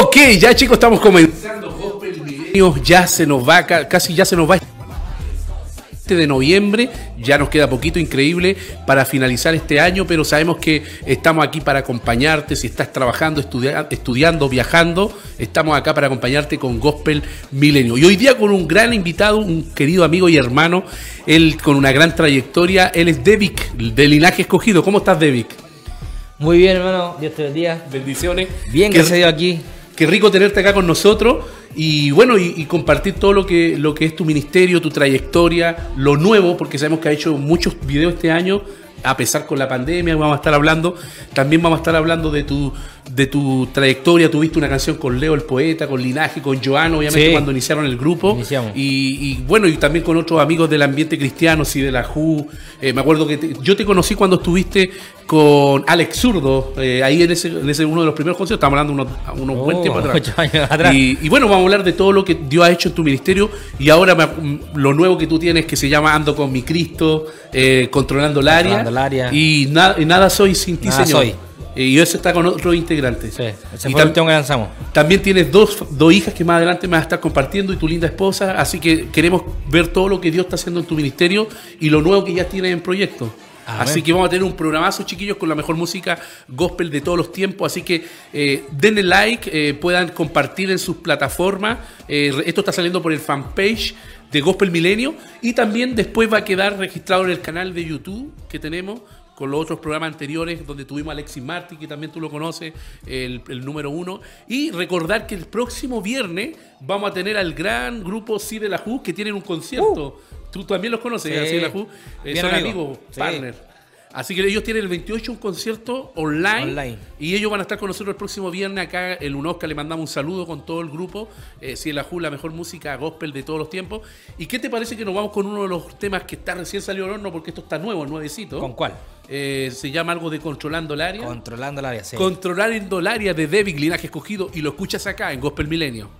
Ok, ya chicos, estamos comenzando. Ya se nos va, casi ya se nos va de noviembre, ya nos queda poquito increíble para finalizar este año, pero sabemos que estamos aquí para acompañarte, si estás trabajando, estudiando, viajando, estamos acá para acompañarte con Gospel Milenio. Y hoy día con un gran invitado, un querido amigo y hermano, él con una gran trayectoria, él es Devic, de Linaje Escogido. ¿Cómo estás, Devic? Muy bien, hermano, Dios te bendiga. Bendiciones. Bien que se dio aquí. Qué rico tenerte acá con nosotros y bueno, y, compartir todo lo que, lo que es tu ministerio, tu trayectoria, lo nuevo, porque sabemos que ha hecho muchos videos este año, a pesar con la pandemia, vamos a estar hablando, también vamos a estar hablando de tu, de tu trayectoria. Tuviste una canción con Leo el poeta, con Linaje, con Joano, obviamente cuando iniciaron el grupo. Y, bueno, y también con otros amigos del ambiente cristiano, sí, de la JU. Eh, me acuerdo que yo te conocí cuando estuviste con Alex Zurdo, eh, ahí en ese, en ese uno de los primeros conciertos, estamos hablando unos, unos oh, buen tiempo atrás. Y, bueno, vamos a hablar de todo lo que Dios ha hecho en tu ministerio y ahora lo nuevo que tú tienes que se llama Ando con mi Cristo, eh, controlando el área. Y, nada soy sin ti, Señor. Soy. Eh, y eso está con otros integrantes. Sí, ese y fue el que lanzamos. También tienes dos, dos hijas que más adelante me vas a estar compartiendo y tu linda esposa. Así que queremos ver todo lo que Dios está haciendo en tu ministerio y lo nuevo que ya tienes en proyecto. así que vamos a tener un programazo, chiquillos, con la mejor música gospel de todos los tiempos. Así que eh, denle like, eh, puedan compartir en sus plataformas. esto está saliendo por el fanpage de Gospel Milenio y también después va a quedar registrado en el canal de YouTube que tenemos con los otros programas anteriores donde tuvimos a Alexis Martí, que también tú lo conoces, el, número uno. Y recordar que el próximo viernes vamos a tener al gran grupo Sí de la JU que tienen un concierto. Uh. Tú también los conoces, sí. de la JU. Eh, son amigos, partner. Así que ellos tienen el 28 un concierto online, y ellos van a estar con nosotros el próximo viernes acá en Unosca. Le mandamos un saludo con todo el grupo. Eh, si la la mejor música gospel de todos los tiempos. ¿Y qué te parece que nos vamos con uno de los temas que está recién salido al horno porque esto está nuevo, nuevecito? ¿Con cuál? Eh, se llama algo de Controlando el Área. Controlando el Área, sí. Controlando el Área de David Linaje Escogido y lo escuchas acá en Gospel Milenio.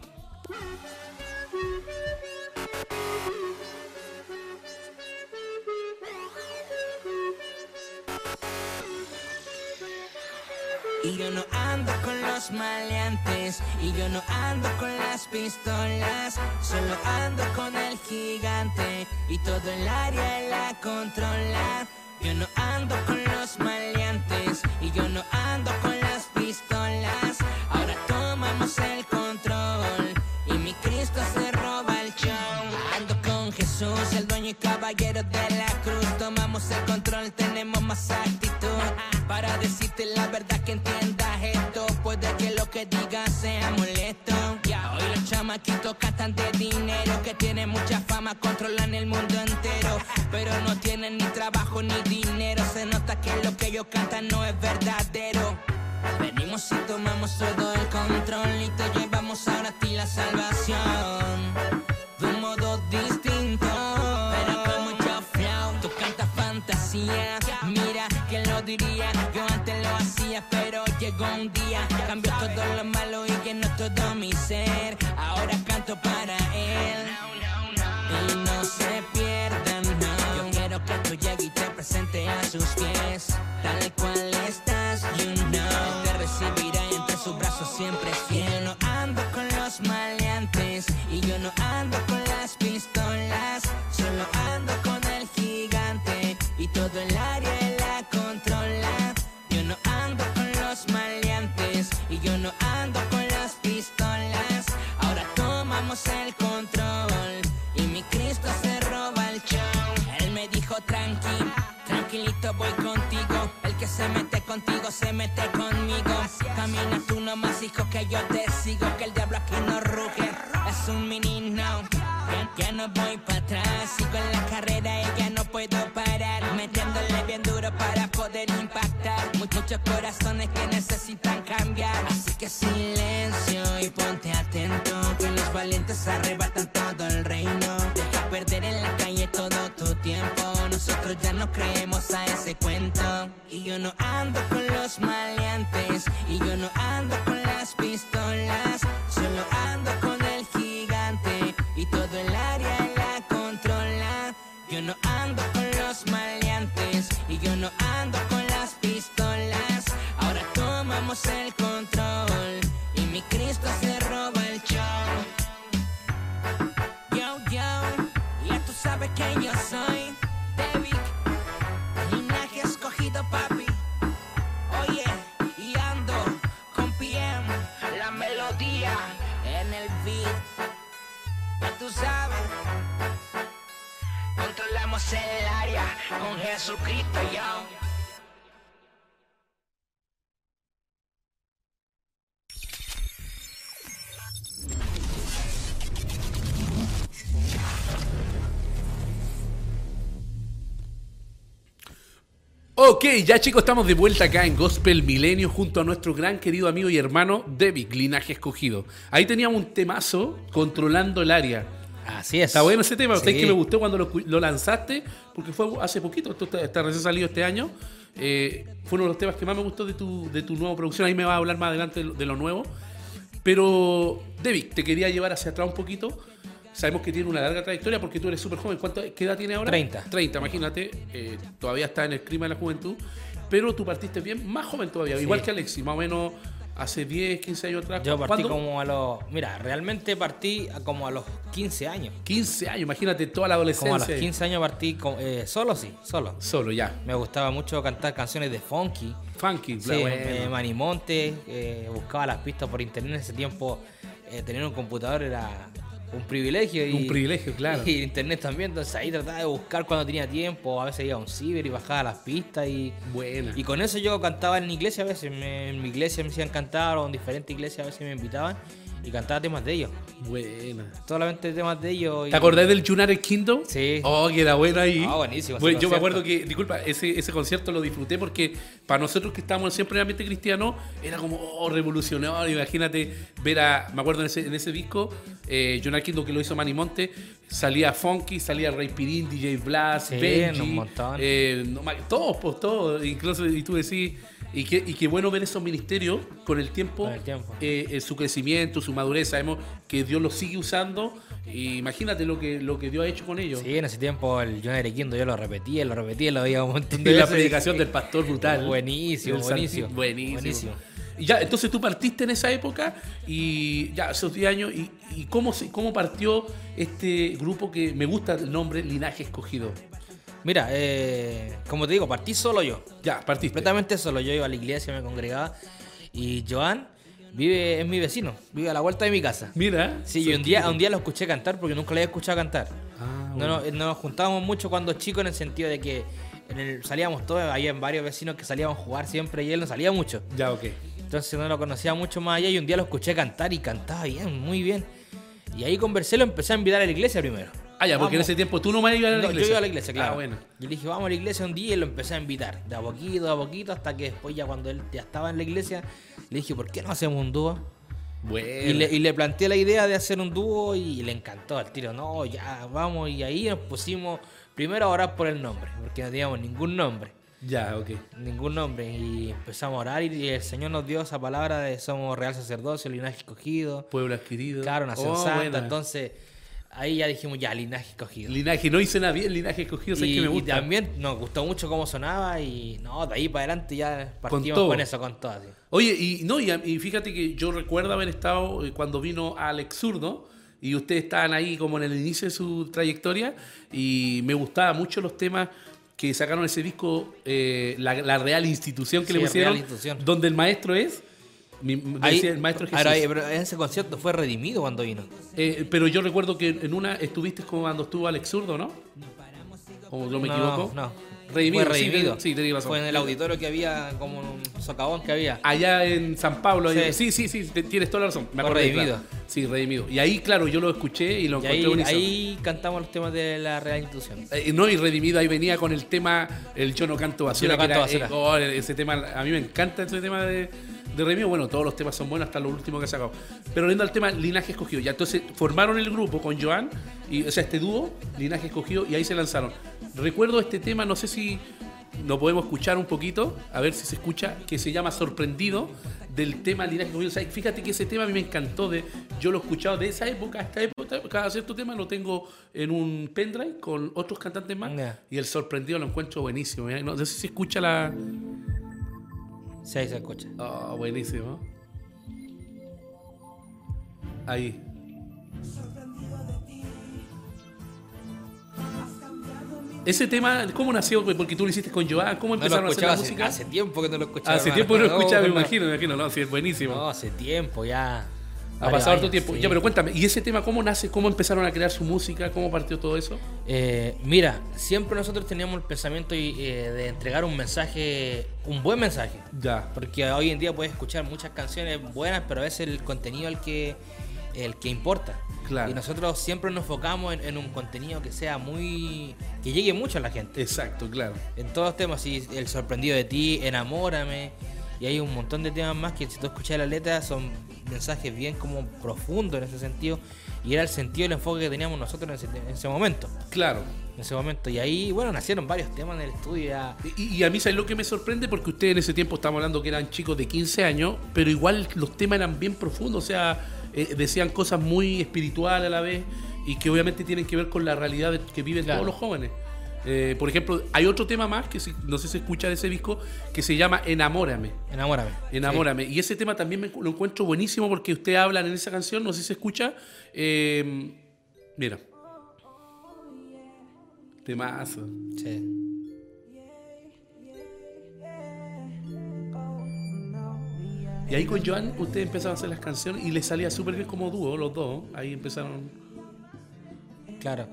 Y yo no ando con los maleantes, y yo no ando con las pistolas, solo ando con el gigante, y todo el área la controla. Yo no ando con los maleantes, y yo no ando con las pistolas, ahora tomamos el control, y mi Cristo se roba el show. Ando con Jesús, el dueño y caballero de la cruz, tomamos el control, tenemos más para decirte la verdad que entiendas esto. Puede que lo que digas sea molesto. Ya hoy los chamaquitos catan de dinero que tienen mucha fama, controlan el mundo entero. Pero no tienen ni trabajo ni dinero. Se nota que lo que ellos cantan no es verdadero. Venimos y tomamos todo el control y te llevamos ahora a ti la salvación. Sus pies. Ok, ya chicos, estamos de vuelta acá en Gospel Milenio junto a nuestro gran querido amigo y hermano David, linaje escogido. Ahí teníamos un temazo controlando el área. Así es. Está bueno ese tema, Sí. que me gustó cuando lo, lo lanzaste, porque fue hace poquito, esto está, recién salido este año. Eh, fue uno de los temas que más me gustó de tu, de tu nueva producción. Ahí me va a hablar más adelante de lo, de lo nuevo. Pero, David, te quería llevar hacia atrás un poquito. Sabemos que tiene una larga trayectoria porque tú eres súper joven. ¿Cuánto, ¿Qué edad tiene ahora? 30. 30, imagínate. eh, todavía está en el clima de la juventud. Pero tú partiste bien, más joven todavía. Sí. Igual que Alexis, más o menos hace 10, 15 años atrás. Yo partí ¿Cuándo? como a los. Mira, realmente partí como a los 15 años. 15 años, imagínate toda la adolescencia. Como a los 15 años partí con- eh, solo, sí, solo. Solo, ya. Me gustaba mucho cantar canciones de funky. Funky, Sí, bueno. eh, Manimonte, eh, buscaba las pistas por internet en ese tiempo. eh, tener un computador era un privilegio. Y, Un privilegio, claro. Y internet también, entonces ahí trataba de buscar cuando tenía tiempo. A veces iba a un ciber y bajaba las pistas. Y, Buena. y con eso yo cantaba en iglesia a veces. me- en mi iglesia me hacían cantar o en diferentes iglesias a veces me invitaban y cantaba temas de ellos. Buena. Solamente temas de ellos. y- ¿Te acordás del United Kingdom? Sí. Oh, que era bueno ahí. Ah, buenísimo Bueno, yo me acuerdo que, disculpa, ese, ese concierto lo disfruté porque para nosotros que estábamos siempre en ambiente cristiano, era como oh, revolucionario. Imagínate ver a, me acuerdo en ese, en ese disco, eh, United Kingdom que lo hizo Manny Monte, salía Funky, salía Ray Pirín, DJ Blast, Sí, Benji, un montón. eh, no todos, pues todos. Incluso, y tú decís, y qué, y qué bueno ver esos ministerios con el tiempo, Con el tiempo. eh, eh, su crecimiento, su madurez. Sabemos que Dios los sigue usando. Y imagínate lo que, lo que Dios ha hecho con ellos. Sí, en ese tiempo el John Erequindo yo lo repetía, lo repetía, lo veía un montón Y de la veces. predicación del pastor brutal. Buenísimo, buenísimo. Buenísimo. Buenísimo. Y ya, entonces tú partiste en esa época y ya, esos 10 años. ¿Y, y cómo, cómo partió este grupo que me gusta el nombre Linaje Escogido? Mira, eh, como te digo, partí solo yo. Ya, partiste. Completamente solo. Yo iba a la iglesia, me congregaba. Y Joan vive, es mi vecino, vive a la vuelta de mi casa. Mira. Sí, y un día, un día lo escuché cantar porque nunca lo había escuchado cantar. Ah, No, nos- no nos juntábamos mucho cuando chicos en el sentido de que en el- salíamos todos, había varios vecinos que salíamos a jugar siempre y él no salía mucho. Ya, ok. Entonces no lo conocía mucho más allá y un día lo escuché cantar y cantaba bien, muy bien. Y ahí conversé, lo empecé a invitar a la iglesia primero. Ah, ya, porque en ese tiempo tú no me ibas a la No, iglesia. Yo iba a la iglesia, claro. Ah, bueno. Y le dije, vamos a la iglesia un día y lo empecé a invitar. De a poquito, de a poquito, hasta que después ya cuando él ya estaba en la iglesia, le dije, ¿por qué no hacemos un dúo? Bueno. Y le, y le planteé la idea de hacer un dúo y le encantó al tiro. No, ya, vamos. Y ahí nos pusimos primero a orar por el nombre, porque no teníamos ningún nombre. Ya, ok. Ningún nombre. Y empezamos a orar y el Señor nos dio esa palabra de somos real sacerdocio, linaje escogido. Pueblo adquirido. Claro, nación Oh, santa. buena. Entonces, ahí ya dijimos, ya, linaje escogido. Linaje, no hice nada bien, linaje escogido, sé Y, que me y gusta. también nos gustó mucho cómo sonaba y no, de ahí para adelante ya partimos todo. con, eso, con todo. así. Oye, y no, y, y fíjate que yo recuerdo haber estado eh, cuando vino Alex Zurdo y ustedes estaban ahí como en el inicio de su trayectoria y me gustaban mucho los temas que sacaron ese disco, eh, la, la Real Institución que Sí, le pusieron, Real Institución. donde el maestro es, mi- Ahí- decía el maestro Jesús. ahora, pero ese concierto fue redimido cuando vino. Eh, pero yo recuerdo que en una estuviste como cuando estuvo Alex Zurdo, ¿no? ¿O no me No, equivoco? No. Redimido, Fue sí, redimido. te- sí, razón. Fue en el auditorio que había, como un socavón que había. Allá en San Pablo. ahí- Sí, Sí. sí, sí, te- tienes toda la razón. Me acordé, redimido. claro. Sí, redimido. Y ahí, claro, yo lo escuché y lo Y encontré ahí, ahí cantamos los temas de la Real Institución. Eh, no, y redimido ahí venía con el tema El Yo no canto basura. Yo no canto era, basura. eh, oh, ese tema, a mí me encanta ese tema de, de redimido. Bueno, todos los temas son buenos, hasta lo último que ha sacado. Pero viendo al tema Linaje Escogido, ya entonces formaron el grupo con Joan, y, o sea, este dúo, Linaje Escogido, y ahí se lanzaron. Recuerdo este tema, no sé si lo podemos escuchar un poquito, a ver si se escucha, que se llama Sorprendido, del tema Linaje Escogido. O sea, fíjate que ese tema a mí me encantó, de, yo lo he escuchado de esa época a esta época, cada cierto tema lo tengo en un pendrive con otros cantantes más, y el Sorprendido lo encuentro buenísimo. ¿eh? No sé si se escucha la... Sí, ahí se escucha. Oh, buenísimo. Ahí. Ese tema, ¿cómo nació? Porque tú lo hiciste con Joan, ¿cómo No empezaron a hacer la hace, música? hace tiempo que no lo escuchaba. Hace hermano. tiempo que no lo escuchaba, me no, imagino, me imagino, no, sí, es buenísimo. No, hace tiempo ya. Ha pasado harto tiempo. sí. Ya, pero cuéntame, ¿y ese tema cómo nace? ¿Cómo empezaron a crear su música? ¿Cómo partió todo eso? Eh, mira, siempre nosotros teníamos el pensamiento y, eh, de entregar un mensaje, un buen mensaje. Ya. Porque hoy en día puedes escuchar muchas canciones buenas, pero a veces el contenido el que, el que importa. Claro. Y nosotros siempre nos enfocamos en, en un contenido que sea muy. que llegue mucho a la gente. Exacto, claro. En todos los temas, sí, El sorprendido de ti, Enamórame. Y hay un montón de temas más que si tú escuchas la letra son mensajes bien como profundos en ese sentido. Y era el sentido el enfoque que teníamos nosotros en ese, en ese momento. Claro. En ese momento. Y ahí, bueno, nacieron varios temas en el estudio. ya. Y, y a mí, ¿sabes lo que me sorprende? Porque ustedes en ese tiempo estamos hablando que eran chicos de 15 años, pero igual los temas eran bien profundos, o sea, eh, decían cosas muy espirituales a la vez y que obviamente tienen que ver con la realidad que viven Claro. todos los jóvenes. Eh, por ejemplo, hay otro tema más que si- no sé si se escucha de ese disco que se llama Enamórame. Enamórame. Enamórame. Y ese tema también me, lo encuentro buenísimo porque ustedes hablan en esa canción, no sé si se escucha. eh, mira. Temazo. Sí. sí. Y ahí con Joan ustedes empezaron a hacer las canciones y les salía súper bien como dúo, los dos. Ahí empezaron. Claro.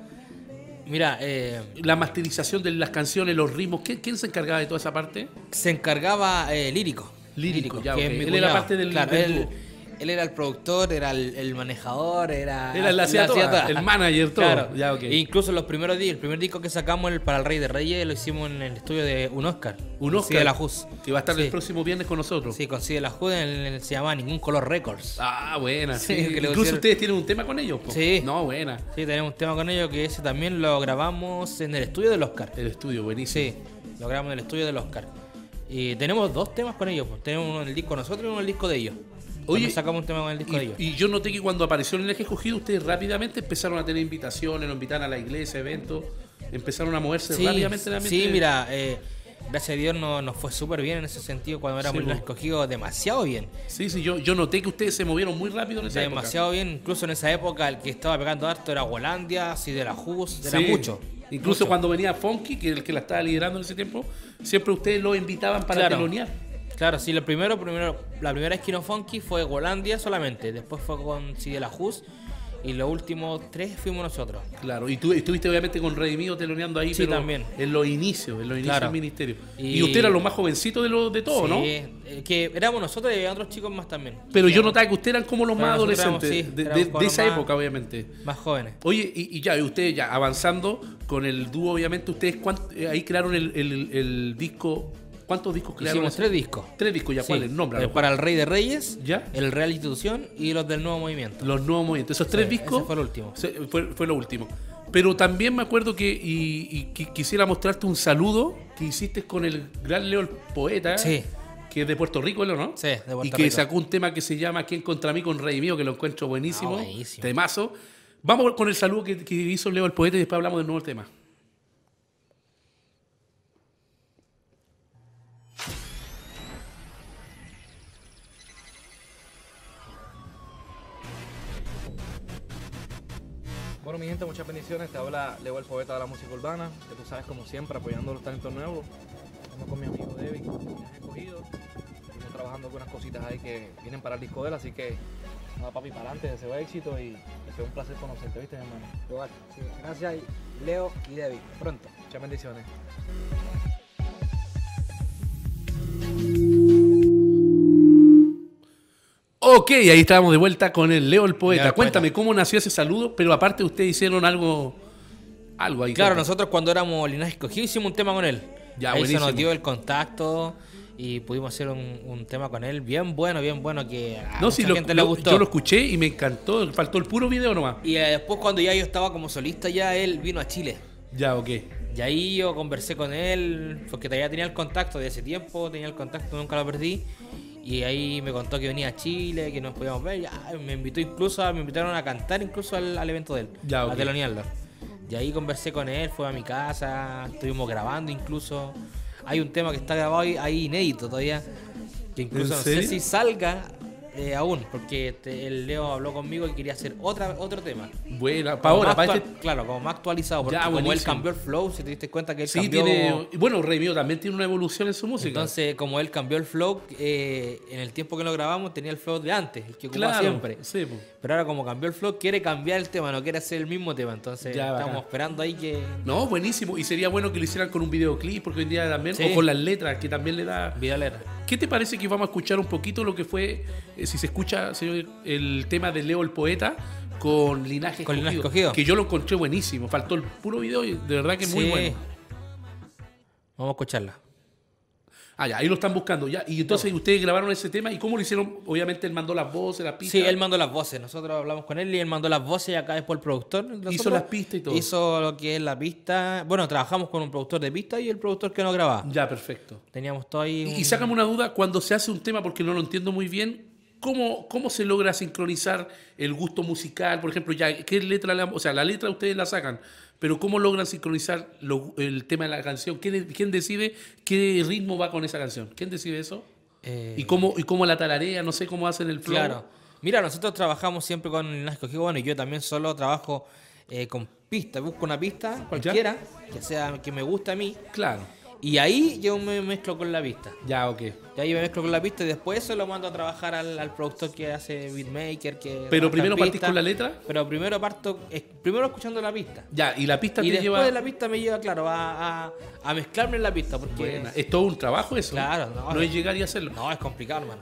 Mira, eh, La masterización de las canciones, los ritmos. ¿quién, quién se encargaba de toda esa parte? se encargaba eh, Lírico. Lírico, ya, que es mi Él era parte del- Claro, del él, dúo. Él era el productor, era el, el manejador, era. Era la hacía el manager, todo. Claro. Ya, ok. E incluso los primeros días, el primer disco que sacamos el, para el Rey de Reyes lo hicimos en el estudio de un Oscar. Un Oscar. Cide la Juz. Que va a estar Sí. el próximo viernes con nosotros. Sí, con Cide la Juz, en el- se llamaba Ningún Color Records. Ah, buena. Sí, Incluso pusieron- ustedes tienen un tema con ellos. po. Sí. No, buena. Sí, tenemos un tema con ellos que ese también lo grabamos en el estudio del Oscar. El estudio, buenísimo. Sí, lo grabamos en el estudio del Oscar. Y tenemos dos temas con ellos. pues. Tenemos uno en el disco de nosotros y uno en el disco de ellos. Oye, sacamos un tema con el disco de ellos. Y, y yo noté que cuando apareció el eje escogido, ustedes rápidamente empezaron a tener invitaciones, lo invitan a la iglesia, eventos, empezaron a moverse Sí, rápidamente ambiente. sí, mira, eh, gracias a Dios no- nos fue súper bien en ese sentido cuando éramos Sí, los escogidos demasiado bien. Sí, sí, yo, yo noté que ustedes se movieron muy rápido en esa época. demasiado bien, incluso en esa época el que estaba pegando harto era Hollandia, si de la Jus, era Sí. mucho. Incluso mucho. cuando venía Funky, que el que la estaba liderando en ese tiempo, siempre ustedes lo invitaban para Claro. telonear. Claro, sí, lo primero, primero, la primera esquina funky fue Hollandia solamente, después fue con Si de la Jus y los últimos tres fuimos nosotros. Claro, y tú estuviste obviamente con Redimido teloneando ahí, Sí, pero también. en los inicios, en los inicios Claro. del ministerio. Y, Y- usted era los más jovencitos de los de todos, Sí, ¿no? eh, que éramos nosotros y había otros chicos más también. Pero yo notaba que ustedes eran como los más éramos, adolescentes sí, de- de, éramos de como esa más- época, obviamente. Más jóvenes. Oye, y, y ya, y ustedes ya avanzando con el dúo, obviamente, ustedes eh, ahí crearon el, el- el disco. ¿Cuántos discos crearon? Hicimos tres discos. Tres discos, ya, Sí, ¿cuáles? Nómbralos. eh, para el Rey de Reyes, ¿Ya? el Real Institución y los del Nuevo Movimiento. Los nuevos movimientos. Esos tres Sí, discos. ese fue el último. Fue, fue lo último. Pero también me acuerdo que y, y qui- quisiera mostrarte un saludo que hiciste con el gran Leo el poeta. Sí. Que es de Puerto Rico, ¿no? Sí, de Puerto Y que Rico. sacó un tema que se llama ¿Quién contra mí con Rey mío? Que lo encuentro buenísimo. Ah, buenísimo. Temazo. Vamos con el saludo que, que hizo Leo el poeta y después hablamos del nuevo tema. Mi gente, muchas bendiciones. Te habla Leo, el poeta de la música urbana, que tú sabes, como siempre, apoyando los talentos nuevos. Estamos con mi amigo David, que has escogido. Estamos trabajando algunas cositas ahí que vienen para el disco de él, así que nada, papi, para adelante, deseo éxito y que sea un placer conocerte, ¿viste, mi hermano? Igual, sí. Gracias, Leo y David. Pronto. Muchas bendiciones. Ok, ahí estábamos de vuelta con el Leo el poeta. Leo el Cuéntame cómo nació ese saludo, pero aparte ustedes hicieron algo, algo ahí. Claro, nosotros cuando éramos linaje escogido hicimos un tema con él. Ya, Ahí se buenísimo. nos dio el contacto y pudimos hacer un, un tema con él bien bueno, bien bueno que a No, mucha lo- gente lo- le gustó. yo lo escuché y me encantó. Faltó el puro video nomás. Y eh, después cuando ya yo estaba como solista ya él vino a Chile. Ya, ok. Y ahí yo conversé con él, porque todavía tenía el contacto de ese tiempo, tenía el contacto, nunca lo perdí. Y ahí me contó que venía a Chile, que nos podíamos ver. Ya, me invitó incluso, a- me invitaron a cantar incluso al, al evento de él, Ya, ok. a telonearlo. Y ahí conversé con él, fue a mi casa, estuvimos grabando incluso. Hay un tema que está grabado ahí, ahí inédito todavía. Que incluso ¿En no sé si salga eh, aún, porque este, el Leo habló conmigo y quería hacer otra, otro tema. Buena, para ahora, para este. Claro, como más actualizado, porque Ya, como él cambió el flow, si te diste cuenta que él Sí, cambió... tiene. Bueno, Rey Mío también tiene una evolución en su música. Entonces, como él cambió el flow, eh, en el tiempo que lo grabamos tenía el flow de antes, el que ocupaba claro, siempre. Sí. Pero ahora como cambió el flow, quiere cambiar el tema, no quiere hacer el mismo tema. Entonces Ya, estamos bacán. esperando ahí que... No, buenísimo. Y sería bueno que lo hicieran con un videoclip, porque hoy en día también. Sí. O con las letras, que también le da. Vidalera. ¿Qué te parece que vamos a escuchar un poquito lo que fue, eh, si se escucha, señor, el tema de Leo el Poeta con Linaje Con Linaje Escogido? Escogido. Que yo lo encontré buenísimo. Faltó el puro video y de verdad que es muy bueno. Vamos a escucharla. Ah, ya, ahí lo están buscando. ya Y entonces ustedes grabaron ese tema y cómo lo hicieron. Obviamente él mandó las voces, las pistas. Sí, él mandó las voces. Nosotros hablamos con él y él mandó las voces y acá después el productor. nosotros Hizo las pistas y todo. Hizo lo que es la pista. Bueno, trabajamos con un productor de pista y el productor que nos grababa. Ya, perfecto. Teníamos todo ahí. Un- y sácame una duda, cuando se hace un tema, porque no lo entiendo muy bien, ¿cómo, cómo se logra sincronizar el gusto musical? Por ejemplo, ya, ¿qué letra le, O sea, la letra ustedes la sacan, pero ¿cómo logran sincronizar lo- el tema de la canción? ¿Quién, quién decide qué ritmo va con esa canción? ¿Quién decide eso? eh, ¿Y cómo, y cómo la tararea? No sé cómo hacen el flow. Claro. Mira, nosotros trabajamos siempre con Linaje Escogido. Bueno, y yo también solo trabajo eh, con pistas. Busco una pista, cualquiera, que sea que me guste a mí. Claro. Y ahí yo me mezclo con la pista. Ya, ok. Y ahí me mezclo con la pista y después eso lo mando a trabajar al, al productor que hace beatmaker. Que Pero primero partís pista. con la letra. Pero primero parto, es- primero escuchando la pista. Ya, y la pista Y te después lleva... de la pista me lleva, claro, a, a, a mezclarme en la pista. Porque Buena. Es todo un trabajo eso. Claro, no, no es llegar y hacerlo. no, es complicado, hermano.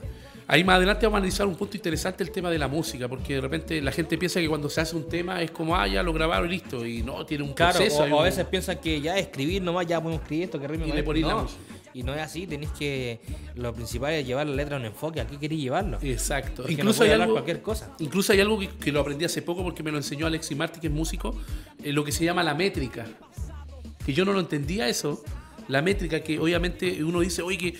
Ahí más adelante vamos a analizar un punto interesante el tema de la música, porque de repente la gente piensa que cuando se hace un tema es como, ah, ya lo grabaron y listo, y no, tiene un Claro, proceso. o, o a un- veces piensan que ya escribir nomás, ya podemos escribir esto, que rime Y le la no. música. Y no es así, tenéis que. Lo principal es llevar la letra a un enfoque. ¿A qué queréis llevarlo? Exacto. Porque Incluso no hay algo, cualquier cosa. incluso hay algo que, que lo aprendí hace poco porque me lo enseñó Alexi Marti, que es músico, eh, lo que se llama la métrica. Que yo no lo entendía eso. La métrica que obviamente uno dice, oye, que,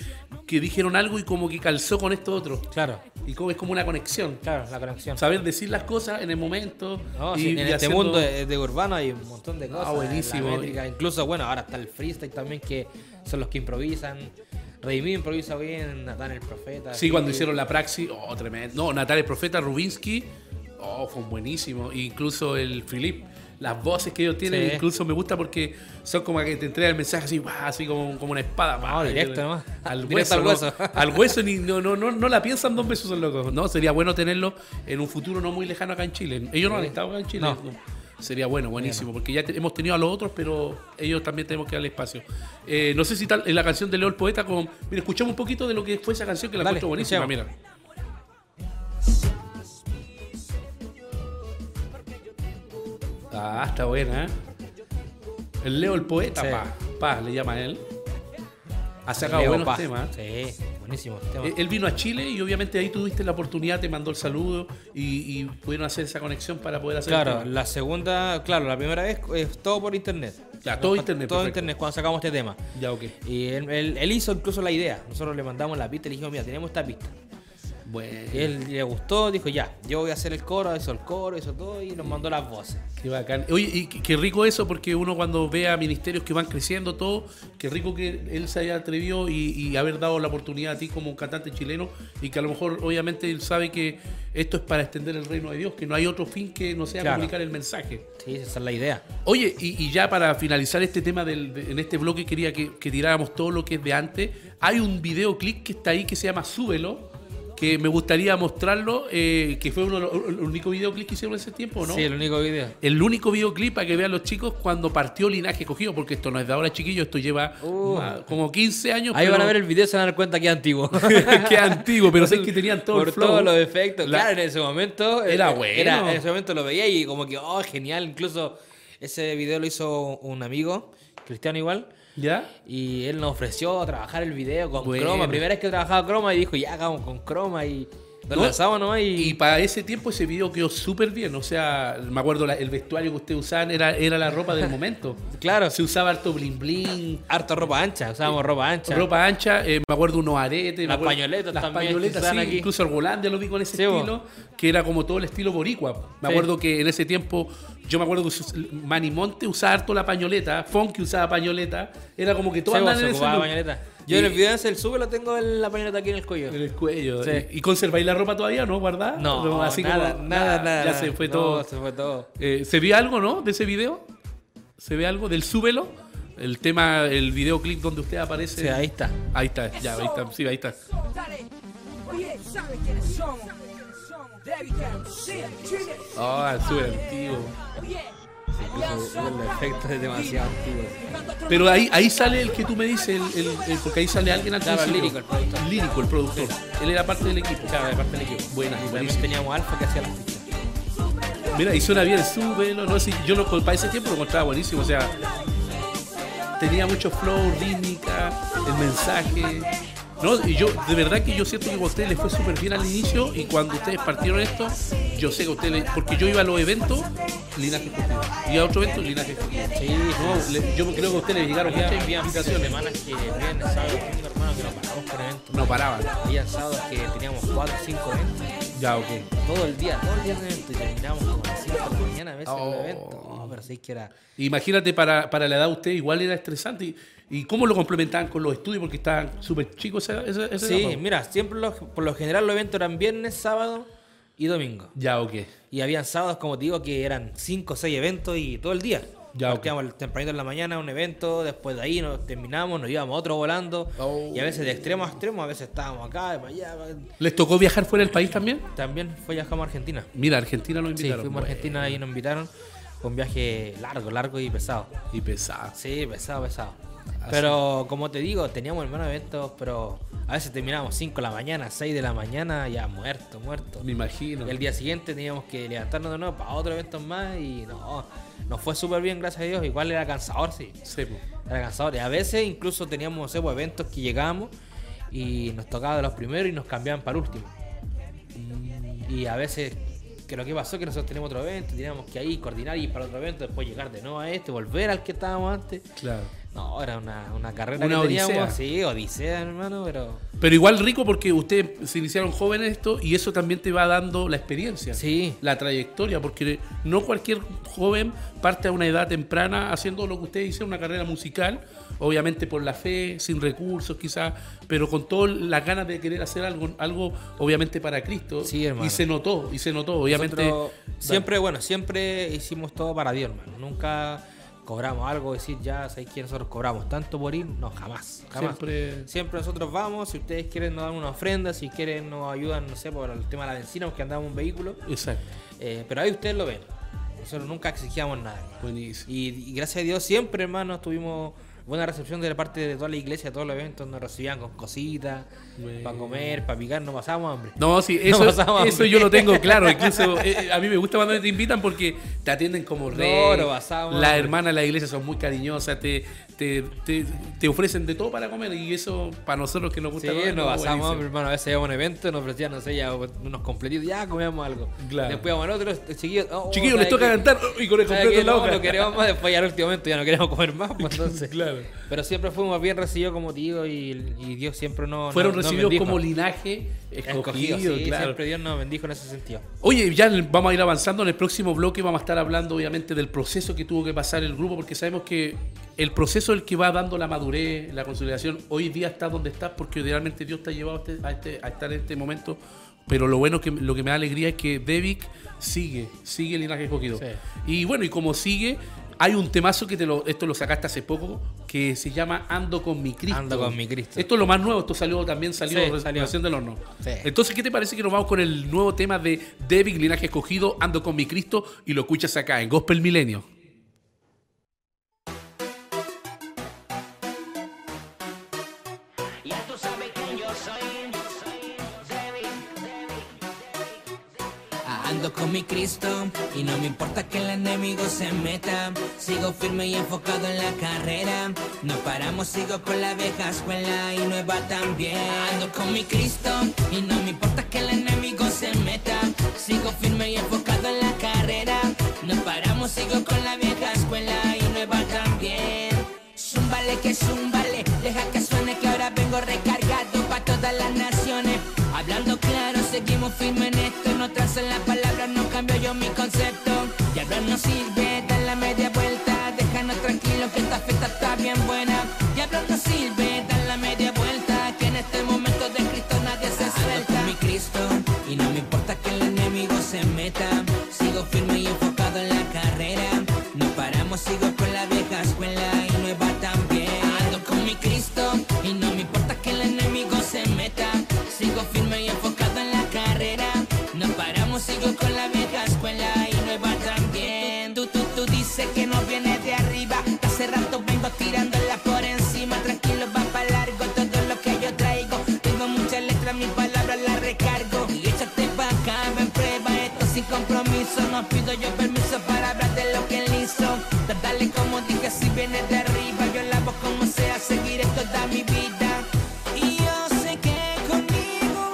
que dijeron algo y como que calzó con esto otro. Claro, Y como es como una conexión. claro, la conexión. Saber decir las cosas en el momento. No, y- sí, en y este haciendo- mundo de, de urbano hay un montón de cosas. Ah, buenísimo. la métrica, incluso, bueno, ahora está el freestyle también, que son los que improvisan. Redimir improvisa bien, Natán el Profeta. Sí, cuando hicieron la praxis, oh, tremendo. No, Natalia Profeta, Rubinsky, oh, fue buenísimo. Incluso el Philip, las voces que ellos tienen, Sí. incluso me gusta porque son como que te entrega el mensaje así, ¡guau! así como, como una espada. ¡guau! directo nomás. Al Directo hueso. al ¿no? hueso. Al hueso, ni, no, no, no, no la piensan dos veces son locos. No, sería bueno tenerlo en un futuro no muy lejano acá en Chile. Ellos no han estado acá en Chile. No. no. Sería bueno, buenísimo, porque ya te- hemos tenido a los otros, pero ellos también tenemos que darle espacio. Eh, no sé si tal, en la canción de Leo el Poeta, con, mira, escuchamos un poquito de lo que fue esa canción que la Dale, buenísima, escuchemos. mira. Ah, está buena, ¿eh? El Leo el Poeta, Sí. pa, pa, le llama a él. Ha sacado Leo buenos Paz. temas. Sí, buenísimo. tema. Eh, Él vino a Chile y obviamente ahí tuviste la oportunidad, te mandó el saludo y, y pudieron hacer esa conexión para poder hacer Claro, la segunda, claro, la primera vez es todo por internet. Ya, todo internet, Todo perfecto. internet cuando sacamos este tema. Ya, ok. Y él, él- él hizo incluso la idea. Nosotros le mandamos la pista y le dijimos, mira, tenemos esta pista. Bueno, Y él le gustó, dijo, ya, yo voy a hacer el coro, hizo el coro, hizo todo y nos mandó las voces. qué bacán. Oye, y qué rico eso porque uno cuando ve a ministerios que van creciendo todo, qué rico que él se haya atrevido y, y haber dado la oportunidad a ti como un cantante chileno y que a lo mejor obviamente él sabe que esto es para extender el reino de Dios, que no hay otro fin que no sea Claro. comunicar el mensaje. Sí, esa es la idea. Oye, y, y ya para finalizar este tema del, de- en este bloque quería que, que tiráramos todo lo que es de antes. Hay un videoclip que está ahí que se llama Súbelo, que me gustaría mostrarlo, eh, que fue uno el único videoclip que hicieron en ese tiempo, ¿no? Sí, el único video. El único videoclip para que vean los chicos cuando partió Linaje Cogido, porque esto no es de ahora, chiquillos, esto lleva Uh. más- como 15 años. Ahí pero- van a ver el video y se van a dar cuenta que es antiguo. que es antiguo, pero sé que tenían todo Por el flow. todos los efectos. La- Claro, en ese momento. Era eh, bueno. en ese momento lo veía y como que, oh, genial. Incluso ese video lo hizo un amigo, Cristiano igual. ¿Ya? Y él nos ofreció trabajar el video con Bueno. croma. Primera vez que trabajaba croma y dijo, ya hagamos con croma y No, lanzamos nomás y. Y para ese tiempo ese video quedó súper bien. O sea, me acuerdo la- el vestuario que ustedes usaban era, era la ropa del momento. claro, Se usaba harto bling bling, harto ropa ancha, usábamos ropa ancha. ropa ancha, eh, me acuerdo unos aretes. Las acuerdo- pañoletas las también pañoletas, sí, aquí. incluso el Golandia lo vi con ese Sí, estilo, que era como todo el estilo boricua. Me Sí. acuerdo que en ese tiempo, yo me acuerdo que us- Manny Monte usaba harto la pañoleta, Funky usaba pañoleta, era como que todos Sí, andaban en ese Yo en el video ese el sube lo tengo en la pañoleta aquí en el cuello. En el cuello. Sí. ¿Y conserváis la ropa todavía, no? ¿Guardada? No, así nada, como- nada, nada. Ya se fue No, todo. Se fue todo. Eh, ¿Se ve algo, no? De ese video. ¿Se ve algo del súbelo? El tema, el videoclip donde usted aparece. Sí, ahí está. Ahí está, ya, ahí está. Sí, ahí está. Oye, ¿sabes quiénes somos? Chile. Ah, antiguo. Oye, El efecto es demasiado antiguo. Pero ahí, ahí sale el que tú me dices, el, el- el- porque ahí sale alguien al Claro, lírico, el productor. Lírico, el productor. Él era parte del equipo. Claro, de parte del equipo. Buena, Y también teníamos Alfa que hacía las pistas. Mira, y suena bien, súbelo, no sé, yo lo, para ese tiempo lo encontraba buenísimo, o sea, tenía mucho flow, rítmica, el mensaje. No, y yo, de verdad que yo siento que a ustedes les fue súper bien al inicio y cuando ustedes partieron esto, yo sé que ustedes, porque yo iba a los eventos, linaje escogido, y a otro evento, linaje escogido. Sí, No, le- yo creo que a ustedes llegaron había invitaciones. semanas que viernes, sábado, domingo, hermano, que no paramos con eventos. No paraban. Había sábados que teníamos 4 o 5 eventos. Ya, ok. Todo el día, todo el día en eventos. Y terminábamos como a las 5 de la mañana a veces en Oh. el evento. No, pero sí que era. Imagínate, para, para la edad de usted igual era estresante. ¿Y, y cómo lo complementaban con los estudios? Porque estaban súper chicos esa, esa Sí, mira, siempre los- por lo general los eventos eran viernes, sábado y domingo. Ya, ok. Y habían sábados, como te digo, que eran 5 o 6 eventos y todo el día. Ya, Partíamos tempranito en la mañana un evento, después de ahí nos terminamos, nos íbamos a otro volando. Oh. Y a veces de extremo a extremo, a veces estábamos acá, de para allá. ¿Les tocó viajar fuera del país también? También fue viajamos a Argentina. Mira, Argentina nos Sí, invitaron. fuimos a Argentina y nos invitaron. Fue un viaje largo, largo y pesado. Y pesado. Sí, pesado, pesado. Así. Pero como te digo, teníamos hermanos eventos, pero a veces terminábamos 5 de la mañana, 6 de la mañana, ya muerto, muerto. Me imagino. Y el día siguiente teníamos que levantarnos de nuevo para otro evento más y no, nos fue súper bien, gracias a Dios. Igual era cansador, sí. Sí. Era cansador. Y a veces incluso teníamos no sé, pues, eventos que llegábamos y nos tocaba de los primeros y nos cambiaban para el último. Y a veces, que lo que pasó es que nosotros teníamos otro evento, teníamos que ahí coordinar y ir para otro evento, después llegar de nuevo a este, volver al que estábamos antes. Claro. No, era una, una carrera Una que teníamos. odisea. Sí, odisea, hermano, pero. Pero igual rico porque ustedes se iniciaron jóvenes esto y eso también te va dando la experiencia. Sí. La trayectoria, porque no cualquier joven parte a una edad temprana haciendo lo que ustedes hicieron, una carrera musical, obviamente por la fe, sin recursos quizás, pero con todas las ganas de querer hacer algo, algo obviamente para Cristo. Sí, hermano. Y se notó, y se notó, obviamente. Nosotros siempre, bueno, siempre hicimos todo para Dios, hermano. Nunca cobramos algo, decir ya, ¿sabéis que nosotros cobramos tanto por ir? No, jamás. jamás. Siempre- Siempre nosotros vamos, si ustedes quieren nos dan una ofrenda, si quieren nos ayudan, no sé, por el tema de la benzina, porque andamos en un vehículo. Exacto. Eh, pero ahí ustedes lo ven. Nosotros nunca exigíamos nada. Buenísimo. Y, y gracias a Dios siempre, hermano, tuvimos buena recepción de la parte de toda la iglesia, todos los eventos nos recibían con cositas, Bueno. para comer, para picar, no pasábamos hambre. No, sí, eso, eso hambre. yo lo tengo claro. Incluso eh, a mí me gusta cuando te invitan porque te atienden como rey. no pasamos Las hermanas de la iglesia son muy cariñosas, te, te, te, te ofrecen de todo para comer y eso para nosotros que nos gusta Sí, comer, nos buenísimo. hermano. A veces íbamos a un evento, nos ofrecían, no sé, ya unos completitos, ya comíamos algo. Claro. Después íbamos a otro, chiquillos, oh, Chiquillos, ¿sabe les toca cantar y con el ¿Sabe completo en la No, hoja. no queremos más, después ya al último momento ya no queremos comer más, pues entonces. Claro. Pero siempre fuimos bien recibidos, como digo, y, y Dios siempre nos. Fueron recibidos como linaje escogido, Escogidos, sí, claro. siempre Dios nos bendijo en ese sentido. Oye, ya vamos a ir avanzando. En el próximo bloque vamos a estar hablando, obviamente, del proceso que tuvo que pasar el grupo, porque sabemos que el proceso es el que va dando la madurez, la consolidación. Hoy día está donde está, porque realmente Dios te ha llevado a, este- a este- a estar en este momento. Pero lo bueno, que lo que me da alegría es que Devic sigue, sigue el linaje escogido. Sí. Y bueno, y como sigue, hay un temazo que te lo, esto lo sacaste hace poco, que se llama Ando con mi Cristo. Ando con mi Cristo. Esto es lo más nuevo, esto salió también, salió, Sí, re- salió. del horno. Sí. Entonces, ¿qué te parece que nos vamos con el nuevo tema de David Linaje Escogido, Ando con mi Cristo, y lo escuchas acá en Gospel Milenio? Mi Cristo y no me importa que el enemigo se meta. Sigo firme y enfocado en la carrera. No paramos, sigo con la vieja escuela y nueva también. Ando con mi Cristo y no me importa que el enemigo se meta. Sigo firme y enfocado en la carrera. No paramos, sigo con la vieja escuela y nueva también. Zúmbale que zúmbale, deja que suene que ahora vengo recargado para todas las naciones. Hablando claro, seguimos firmes en esto, no trazo en la palabra, no cambio yo mi concepto. Y hablar no sirve, dar la media vuelta, déjanos tranquilos que esta fiesta está bien buena. Y hablar no sirve, pido yo permiso para hablar de lo que él hizo. Dale como dije, si viene de arriba, yo la voz como sea, seguiré toda mi vida. Y yo sé que conmigo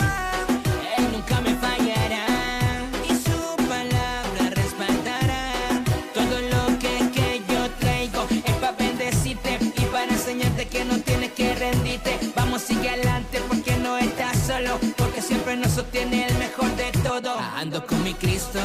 él nunca me fallará. Y su palabra respaldará todo lo que, que yo traigo. Es para bendecirte y para enseñarte que no tienes que rendirte. Vamos, sigue adelante porque no estás solo, porque siempre nos sostiene el mejor de todo. Ando con mi Cristo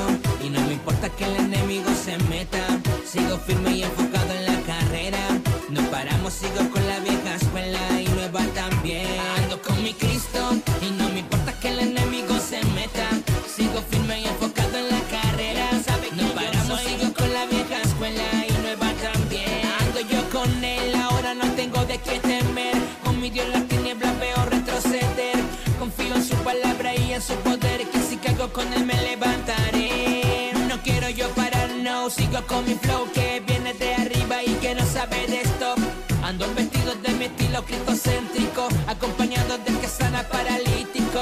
con mi flow que viene de arriba y que no sabe de esto. Ando vestido de mi estilo cristocéntrico. Acompañado del que sana paralítico.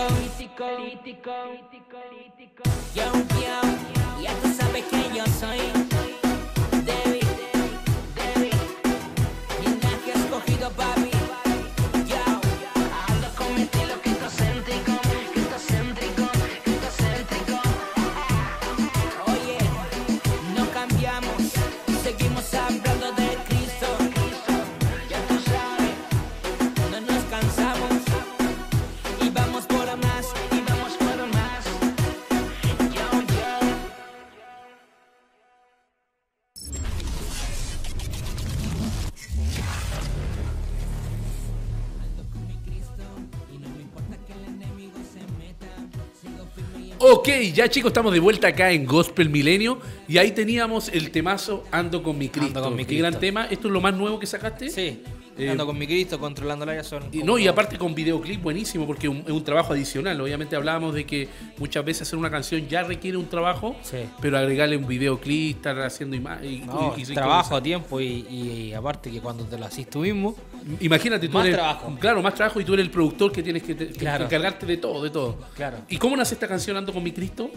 Ya chicos, estamos de vuelta acá en Gospel Milenio y ahí teníamos el temazo Ando con mi Cristo. Ando con mi Qué gran Cristo. tema. ¿Esto es lo más nuevo que sacaste? Sí, Eh, ando con mi Cristo, controlando la son. Y, no, y aparte con videoclip buenísimo porque es un, trabajo adicional. Obviamente hablábamos de que muchas veces hacer una canción ya requiere un trabajo, Sí. pero agregarle un videoclip, estar haciendo imágenes. No, trabajo, tiempo y, y aparte que cuando te lo haces tú mismo, Imagínate, tú Más eres, trabajo. Claro, más trabajo y tú eres el productor que tienes que, te- que Claro. encargarte de todo, de todo. Claro. ¿Y cómo nace esta canción Ando con mi Cristo?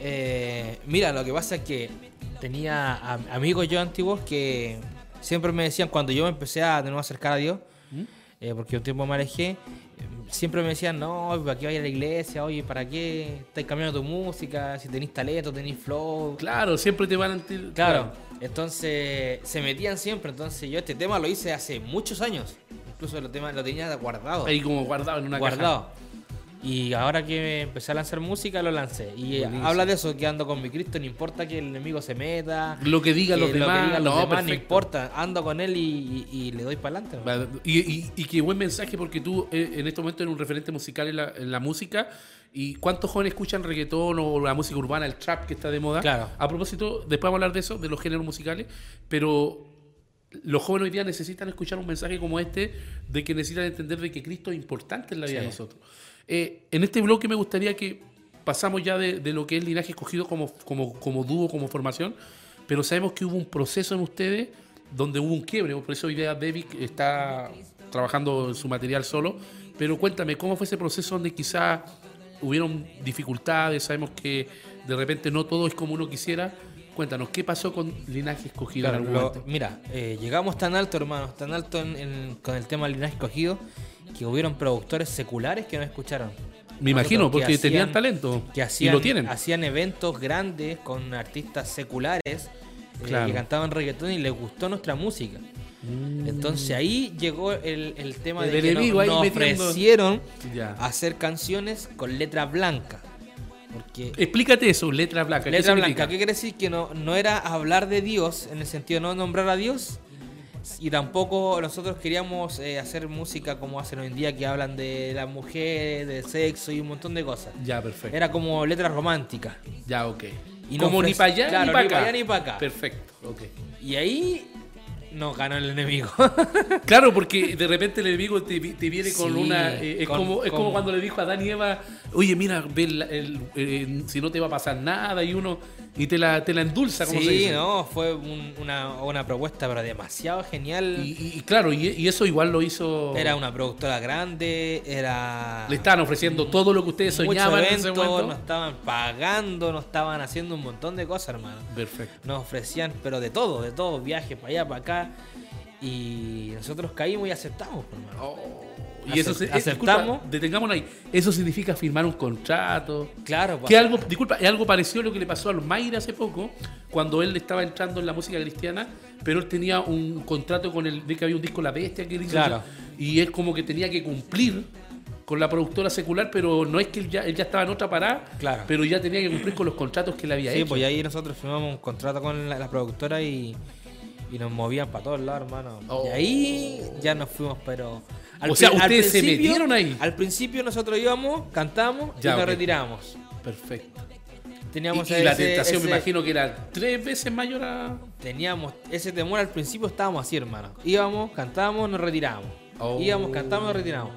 Eh, mira, lo que pasa es que tenía am- amigos yo antiguos que siempre me decían, cuando yo me empecé a de nuevo acercar a Dios, eh, porque un tiempo me alejé, siempre me decían, no, ¿para qué vaya a la iglesia? Oye, ¿para qué estás cambiando tu música? Si tenéis talento, tenéis flow. Claro, siempre te van a... ent- Claro, entonces se metían siempre. Entonces yo este tema lo hice hace muchos años. Incluso lo, tema, lo tenía guardado. Ahí como guardado en una guardado. Y ahora que empecé a lanzar música, lo lancé. Y Buenísimo. habla de eso, que ando con mi Cristo, no importa que el enemigo se meta. Lo que digan que los lo que demás, los no, demás, importa. Ando con él y, y- y le doy para adelante. Y, y, y qué buen mensaje porque tú eh, en este momento eres un referente musical en la, en la música. ¿Y cuántos jóvenes escuchan reggaetón o la música urbana, el trap que está de moda? Claro. A propósito, después vamos a hablar de eso, de los géneros musicales, pero los jóvenes hoy día necesitan escuchar un mensaje como este de que necesitan entender de que Cristo es importante en la vida de nosotros. Eh, en este bloque me gustaría que pasamos ya de, de lo que es linaje escogido como, como, como dúo, como formación, pero sabemos que hubo un proceso en ustedes donde hubo un quiebre, por eso hoy día David está trabajando en su material solo, pero cuéntame, ¿cómo fue ese proceso donde quizás hubieron dificultades? Sabemos que de repente no todo es como uno quisiera. Cuéntanos, ¿qué pasó con linaje escogido Claro, en algún lo- mira, eh, llegamos tan alto, hermanos, tan alto en- en- con el tema del linaje escogido, que hubieron productores seculares que nos escucharon. Me imagino, porque tenían talento que hacían, y lo tienen. hacían eventos grandes con artistas seculares eh, que cantaban reggaetón y les gustó nuestra música. Entonces ahí llegó el, el tema Mm. El de que nos, ofrecieron Ya. hacer canciones con letra blanca. Porque Explícate eso, letra blanca. ¿qué letra significa? blanca, ¿qué quiere decir? Que no, no era hablar de Dios en el sentido de no nombrar a Dios. Y tampoco nosotros queríamos eh, hacer música como hacen hoy en día, que hablan de la mujer, del sexo y un montón de cosas. Ya, perfecto. Era como letra romántica. Ya, ok. Y Como ni para allá claro, ni para ni acá. pa' allá ni pa' acá. Perfecto, ok. Y ahí nos ganó el enemigo. Claro, porque de repente el enemigo te, te viene con Sí, una. eh, es con- como, es como cuando le dijo a y Eva: Oye, mira, ve el- el- eh, si no te va a pasar nada, y uno. y te la, te la endulza, como se Sí, dice. no, fue un- una, una propuesta pero demasiado genial. Y, y- claro, y, y eso igual lo hizo. Era una productora grande, era... Le estaban ofreciendo todo lo que ustedes soñaban en ese eventos, momento. nos estaban pagando, nos estaban haciendo un montón de cosas, hermano. Perfecto. Nos ofrecían, pero de todo, de todo, viajes para allá, para acá. Y nosotros caímos y aceptamos, pues, hermano. Oh, y eso se, eh, disculpa, aceptamos. detengámonos ahí. Eso significa firmar un contrato. Claro, pues, Que algo, disculpa, es algo parecido a lo que le pasó a Mayra hace poco, cuando él estaba entrando en la música cristiana, pero él tenía un contrato con el, de que había un disco La Bestia que él hizo, Claro. y es como que tenía que cumplir con la productora secular, pero no es que él ya, él ya estaba en otra parada, Claro. pero ya tenía que cumplir con los contratos que él había Sí, hecho. pues y ahí nosotros firmamos un contrato con la, la productora y, y nos movían para todos lados, hermano. Oh. Y ahí ya nos fuimos, pero. O sea, ustedes se metieron ahí. Al principio nosotros íbamos, cantamos Ya, y nos retiramos. Perfecto. Teníamos Y, y la ese- tentación me imagino que era tres veces mayor a... Teníamos ese temor al principio, estábamos así, hermano. Íbamos, cantábamos, nos retiramos. Oh. Íbamos, cantábamos, nos retiramos.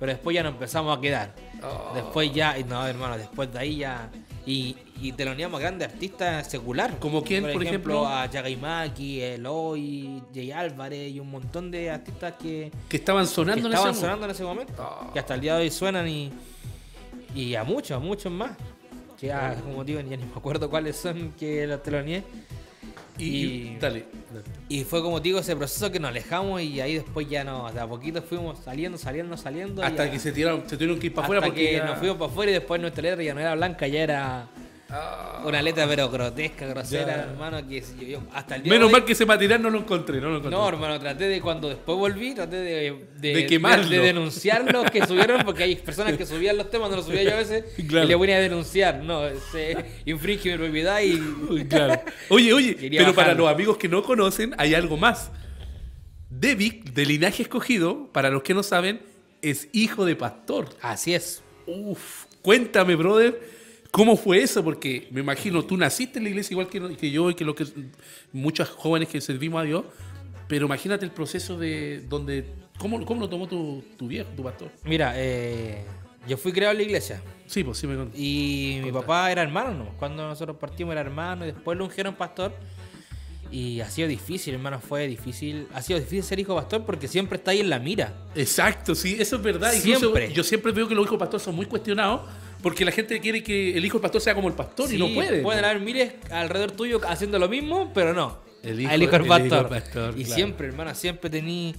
Pero después ya nos empezamos a quedar. Oh. Después ya, y no, hermano, después de ahí ya. Y, y teloneamos a grandes artistas secular. ¿Como quién, por ejemplo? A Yagaimaki, Eloy, Jay Álvarez y un montón de artistas que, que estaban que sonando en estaban ese sonando en ese momento. Oh. Que hasta el día de hoy suenan y, y a muchos, a muchos más. Que ya, Oh. como digo, ya ni me acuerdo cuáles son que los teloneé. Y, Y- y- dale, dale. Y fue como digo, ese proceso que nos alejamos y ahí después ya no, de a poquito fuimos saliendo, saliendo, saliendo. Hasta ya- que se tiraron, se tuvieron que ir para afuera porque que ya- nos fuimos para afuera y después nuestra letra ya no era blanca, ya era Ah. una letra pero grotesca, grosera, Ya. hermano, que yo, yo- hasta el día Menos de mal que ese material no lo encontré, no lo encontré. No, hermano, traté de cuando después volví, traté de, De quemarlo. de, denunciar los que subieron, porque hay personas que subían los temas, no los subía yo a veces, Claro. y le voy a denunciar, no, se infringe mi propiedad y... Claro. Oye, oye, Quería pero para los amigos que no conocen, hay algo más. Devic, de linaje escogido, para los que no saben, es hijo de pastor. Así es. Uf, cuéntame, brother, ¿cómo fue eso? Porque me imagino, tú naciste en la iglesia igual que, que yo y que, lo que muchos jóvenes que servimos a Dios, pero imagínate el proceso de donde, ¿cómo, cómo lo tomó tu, tu viejo, tu pastor? Mira, eh, yo fui criado en la iglesia. Sí, pues sí me contó. Y mi papá era hermano, ¿no? Cuando nosotros partimos era hermano y después lo ungieron pastor. Y ha sido difícil, hermano, fue difícil. Ha sido difícil ser hijo pastor porque siempre está ahí en la mira. Exacto, sí, eso es verdad. Incluso Siempre. yo siempre veo que los hijos pastor son muy cuestionados porque la gente quiere que el hijo del pastor sea como el pastor y no puede. Pueden haber miles alrededor tuyo haciendo lo mismo, pero no. El hijo- El hijo del el hijo pastor. del pastor, y claro. siempre, hermano, siempre tení.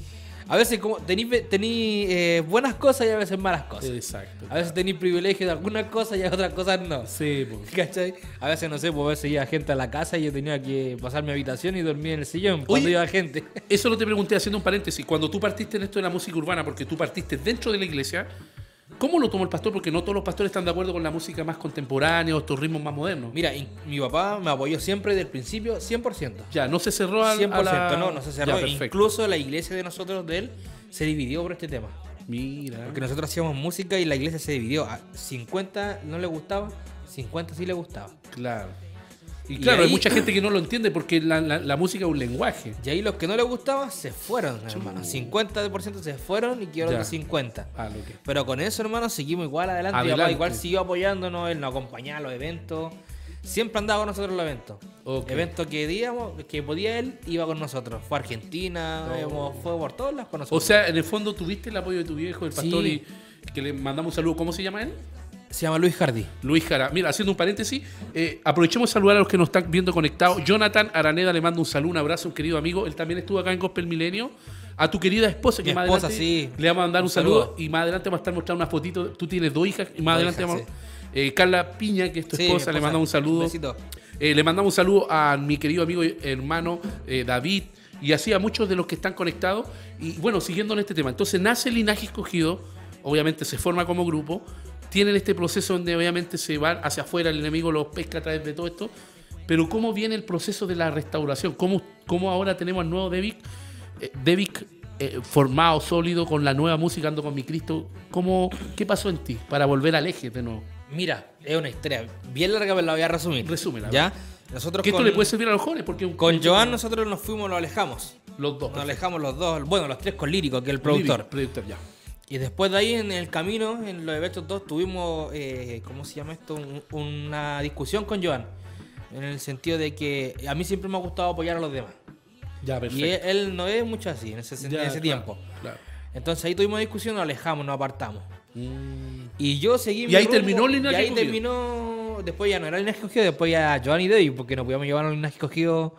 A veces como tení, tení eh, buenas cosas y a veces malas cosas. Exacto. A veces tení privilegio de algunas cosas y a otras cosas no. Sí, pues. ¿Cachai? A veces, no sé, pues a veces iba gente a la casa y yo tenía que pasar mi habitación y dormir en el sillón cuando Oye. iba gente. Eso lo te pregunté haciendo un paréntesis. Cuando tú partiste en esto de la música urbana, porque tú partiste dentro de la iglesia, ¿cómo lo tomó el pastor? Porque no todos los pastores están de acuerdo con la música más contemporánea o estos ritmos más modernos. Mira, mi papá me apoyó siempre desde el principio, 100%. Ya, no se cerró al, 100%, a la- no, no se cerró. Ya. Incluso la iglesia de nosotros, de él, se dividió por este tema. Mira. Porque nosotros hacíamos música y la iglesia se dividió. A 50 no le gustaba, 50 sí le gustaba. Claro. Y, Y claro, hay mucha gente que no lo entiende porque la, la- la música es un lenguaje. Y ahí los que no le gustaba se fueron, hermano. 50% se fueron y quedaron los 50. Ah, que. Pero con eso, hermano, seguimos igual adelante. Mi Adelante. papá igual siguió apoyándonos, él nos acompañaba a los eventos. Siempre andaba con nosotros en los eventos. Eventos que digamos, que podía él, iba con nosotros. Fue a Argentina, íbamos- fue por todos lados con O nosotros. sea, en el fondo tuviste el apoyo de tu viejo, el pastor, Sí. y que le mandamos un saludo. ¿Cómo se llama él? Se llama Luis Hardy. Luis Jara. Mira, haciendo un paréntesis, eh, aprovechemos de saludar a los que nos están viendo conectados. Jonathan Araneda le mando un saludo, un abrazo, un querido amigo. Él también estuvo acá en Gospel Milenio. A tu querida esposa, que Mi más esposa, adelante sí. le vamos a mandar un, Un saludo. saludo. Y más adelante vamos a estar mostrando una fotito. Tú tienes dos hijas y más Dos adelante hijas, vamos. eh, Carla Piña, que es tu Sí, esposa, le mandamos un saludo. besito. Eh, le mandamos un saludo a mi querido amigo y hermano eh, David y así a muchos de los que están conectados. Y bueno, siguiendo en este tema. Entonces nace el linaje escogido, obviamente se forma como grupo, tienen este proceso donde obviamente se va hacia afuera, el enemigo los pesca a través de todo esto. Pero ¿cómo viene el proceso de la restauración? ¿Cómo, cómo ahora tenemos al nuevo Devic? Eh, Devic eh, formado, sólido, con la nueva música, ando con mi Cristo. ¿Cómo, ¿Qué pasó en ti para volver al eje de nuevo? Mira, es una historia bien larga, pero la voy a resumir. Resúmela, ¿Ya? Nosotros Que esto con, le puede servir a los jóvenes porque con Joan nosotros nos fuimos, lo alejamos. los dos. Nos alejamos los dos, bueno, los tres con Lírico, que es el productor. Living, productor, ya. Y después de ahí, en el camino, en los eventos todos, tuvimos, eh, ¿cómo se llama esto? Un- una discusión con Joan. en el sentido de que a mí siempre me ha gustado apoyar a los demás. Ya, perfecto. Y él, él no es mucho así en ese, Ya, en ese claro, tiempo. claro. Entonces ahí tuvimos discusión, nos alejamos, nos apartamos. Mm. Y yo seguí. ¿Y ahí rumbo, terminó el linaje Y ahí terminó. Después ya no era el linaje escogido, después ya Joan y David, porque no podíamos llevar a un linaje escogido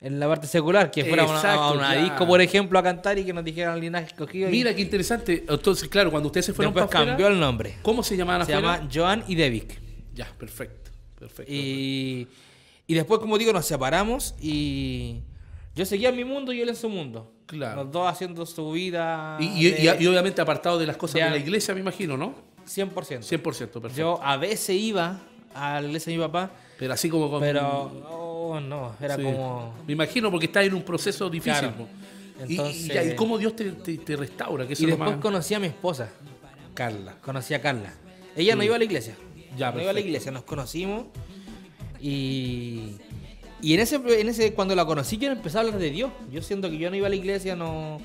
en la parte secular, que fuera a una- a disco, por ejemplo, a cantar y que nos dijeran el linaje escogido. y Mira qué interesante. Entonces, claro, cuando ustedes se fueron después para afuera, cambió el nombre. ¿cómo se llamaban Se afuera? llama Joan y David. Ya, perfecto. Perfecto. Y, y después, como digo, nos separamos y yo seguía en mi mundo y él en su mundo. Claro. Los dos haciendo su vida. Y, y- de- y- y obviamente apartado de las cosas Ya. de la iglesia, me imagino, ¿no? 100%. 100%, perfecto. Yo a veces iba a la iglesia de mi papá, pero así como con... pero oh, no, era Sí. como... Me imagino porque estás en un proceso difícil. Claro. Y- Entonces- y, ya, ¿y cómo Dios te, te- te restaura? Que eso Y después más- conocí a mi esposa, Carla. conocí a Carla. Ella no iba a la iglesia. Mm. Ya, no iba a la iglesia, nos conocimos y... Y en ese, en ese, cuando la conocí, yo empecé a hablar de Dios. Yo siento que yo no iba a la iglesia, no,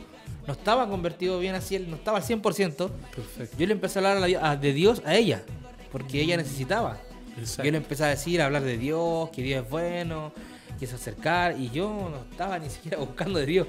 no estaba convertido bien así, no estaba al 100%. Perfecto. Yo le empecé a hablar a la di- a- de Dios a ella, porque ella necesitaba. Exacto. Yo le empecé a decir, a hablar de Dios, que Dios es bueno, que se acercar, y yo no estaba ni siquiera buscando de Dios.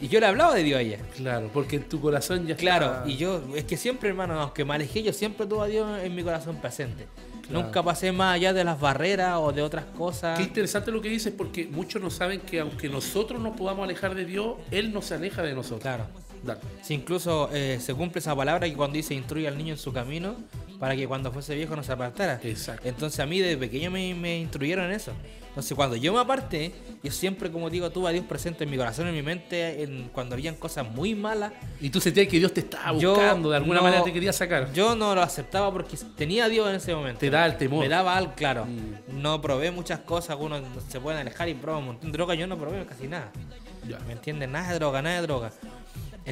Y yo le hablaba de Dios a ella. Claro, porque en tu corazón ya Claro, está- y yo, es que siempre, hermano, aunque me alejé, yo siempre tuve a Dios en mi corazón presente. Claro. Nunca pasé más allá de las barreras o de otras cosas. Qué interesante lo que dices, porque muchos no saben que aunque nosotros nos podamos alejar de Dios, Él no se aleja de nosotros. Claro. Dale. Si incluso eh, se cumple esa palabra que cuando dice instruye al niño en su camino, para que cuando fuese viejo no se apartara. Exacto. Entonces a mí desde pequeño me, me instruyeron en eso. Entonces cuando yo me aparté, yo siempre, como digo, tuve a Dios presente en mi corazón, en mi mente, en, cuando habían cosas muy malas. Y tú sentías que Dios te estaba Yo buscando, de alguna no- manera te quería sacar. Yo no lo aceptaba porque tenía a Dios en ese momento. Te da el temor. Me daba algo, claro. Mm. No probé muchas cosas, algunos se pueden alejar y prueban un montón de droga. Yo no probé casi nada. Ya. ¿Me entiendes? Nada de droga, nada de droga.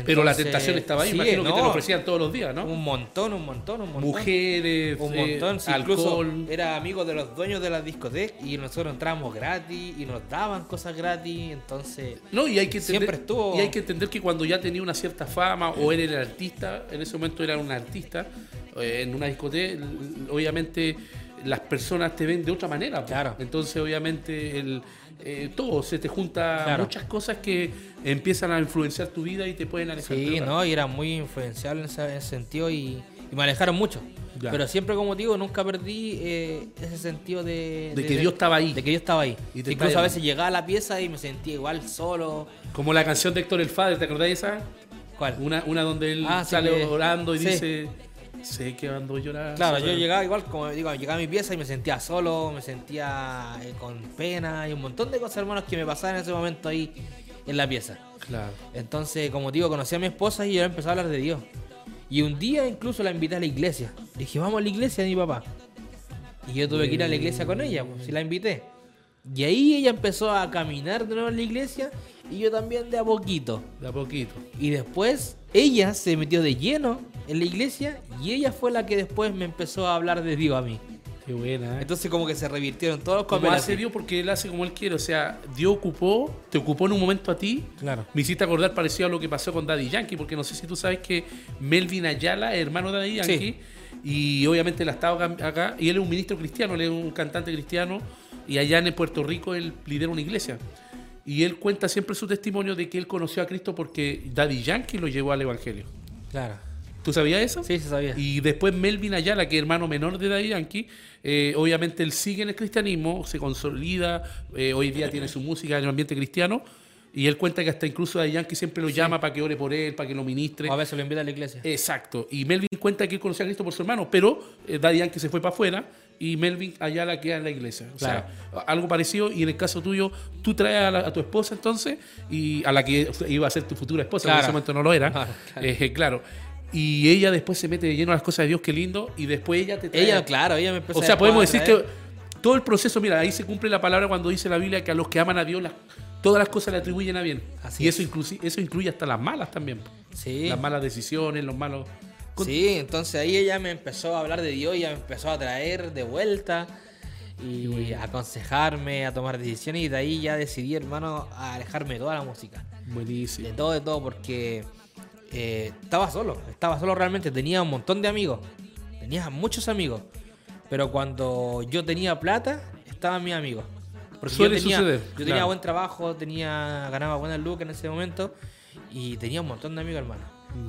Pero la tentación estaba ahí, sí, imagino que te lo ofrecían todos los días, ¿no? Un montón, un montón, un montón. Mujeres, Un eh, montón, incluso alcohol. era amigo de los dueños de las discotecas y nosotros entrábamos gratis y nos daban cosas gratis, entonces No, y hay que entender, Siempre estuvo- y hay que entender que cuando ya tenía una cierta fama o él era el artista, en ese momento era un artista, eh, en una discoteca, obviamente las personas te ven de otra manera. pues. Claro. Entonces, obviamente, el, eh, todo se te junta Claro. muchas cosas que empiezan a influenciar tu vida y te pueden alejar. sí, no, y era muy influenciable en ese, en ese sentido y, y me alejaron mucho. Ya. Pero siempre, como digo, nunca perdí eh, ese sentido de, De que Dios estaba ahí. De que Dios estaba ahí. Y Incluso a veces llegaba a la pieza y me sentía igual solo. Como la canción de Héctor el Father, ¿te acordás de esa? ¿Cuál? Una, una donde él Ah, sí, sale que- orando y sí. dice, sé que ando llorando. Claro, yo llegaba igual, como digo, llegaba a mi pieza y me sentía solo, me sentía eh, con pena y un montón de cosas, hermanos, que me pasaban en ese momento ahí en la pieza. Claro. Entonces, como digo, conocí a mi esposa y yo empecé a hablar de Dios. Y un día incluso la invité a la iglesia. Le dije, vamos a la iglesia de mi papá. Y yo tuve que ir a la iglesia con ella, pues, si la invité. Y ahí ella empezó a caminar de nuevo en la iglesia y yo también de a poquito. De a poquito. Y después ella se metió de lleno en la iglesia y ella fue la que después me empezó a hablar de Dios a mí. Qué buena, ¿eh? Entonces como que se revirtieron todos los Como hace Dios porque Él hace como Él quiere. O sea, Dios ocupó, te ocupó en un momento a ti. Claro. Me hiciste acordar parecido a lo que pasó con Daddy Yankee, porque no sé si tú sabes que Melvin Ayala, hermano de Daddy Yankee, y obviamente él ha estado acá- acá, y él es un ministro cristiano, él es un cantante cristiano, y allá en Puerto Rico él lidera una iglesia. Y él cuenta siempre su testimonio de que él conoció a Cristo porque Daddy Yankee lo llevó al Evangelio. Claro. ¿Tú sabías eso? Sí, se sabía. Y después Melvin Ayala, que es hermano menor de Daddy Yankee, eh, obviamente él sigue en el cristianismo, se consolida, eh, hoy día tiene su música en el ambiente cristiano, y él cuenta que hasta incluso Daddy Yankee siempre lo llama para que ore por él, para que lo ministre. O a veces lo invita a la iglesia. Exacto. Y Melvin cuenta que él conoció a Cristo por su hermano, pero eh, Daddy Yankee se fue para afuera y Melvin Ayala queda en la iglesia. O sea, algo parecido. Y en el caso tuyo, tú traes a, la- a tu esposa entonces, y a la que iba a ser tu futura esposa, en Claro. ese momento no lo era. Claro, claro. Eh, claro. Y ella después se mete de lleno a las cosas de Dios, qué lindo. Y después ella te trae. Ella, claro, ella me empezó o sea, podemos decir que todo el proceso, mira, ahí se cumple la palabra cuando dice la Biblia que a los que aman a Dios, las- todas las cosas le atribuyen a bien. Así y es. eso, inclusi- eso incluye hasta las malas también. Sí. Las malas decisiones, los malos. Sí, entonces ahí ella me empezó a hablar de Dios, ella me empezó a traer de vuelta y a aconsejarme, a tomar decisiones y de ahí ya decidí, hermano, a alejarme de toda la música. Buenísimo. De todo, de todo, porque eh, estaba solo, estaba solo realmente, tenía un montón de amigos, tenía muchos amigos, pero cuando yo tenía plata, estaban mis amigos. Porque Suele yo tenía, suceder, yo tenía claro. buen trabajo, tenía ganaba buenas lucas en ese momento y tenía un montón de amigos, hermano.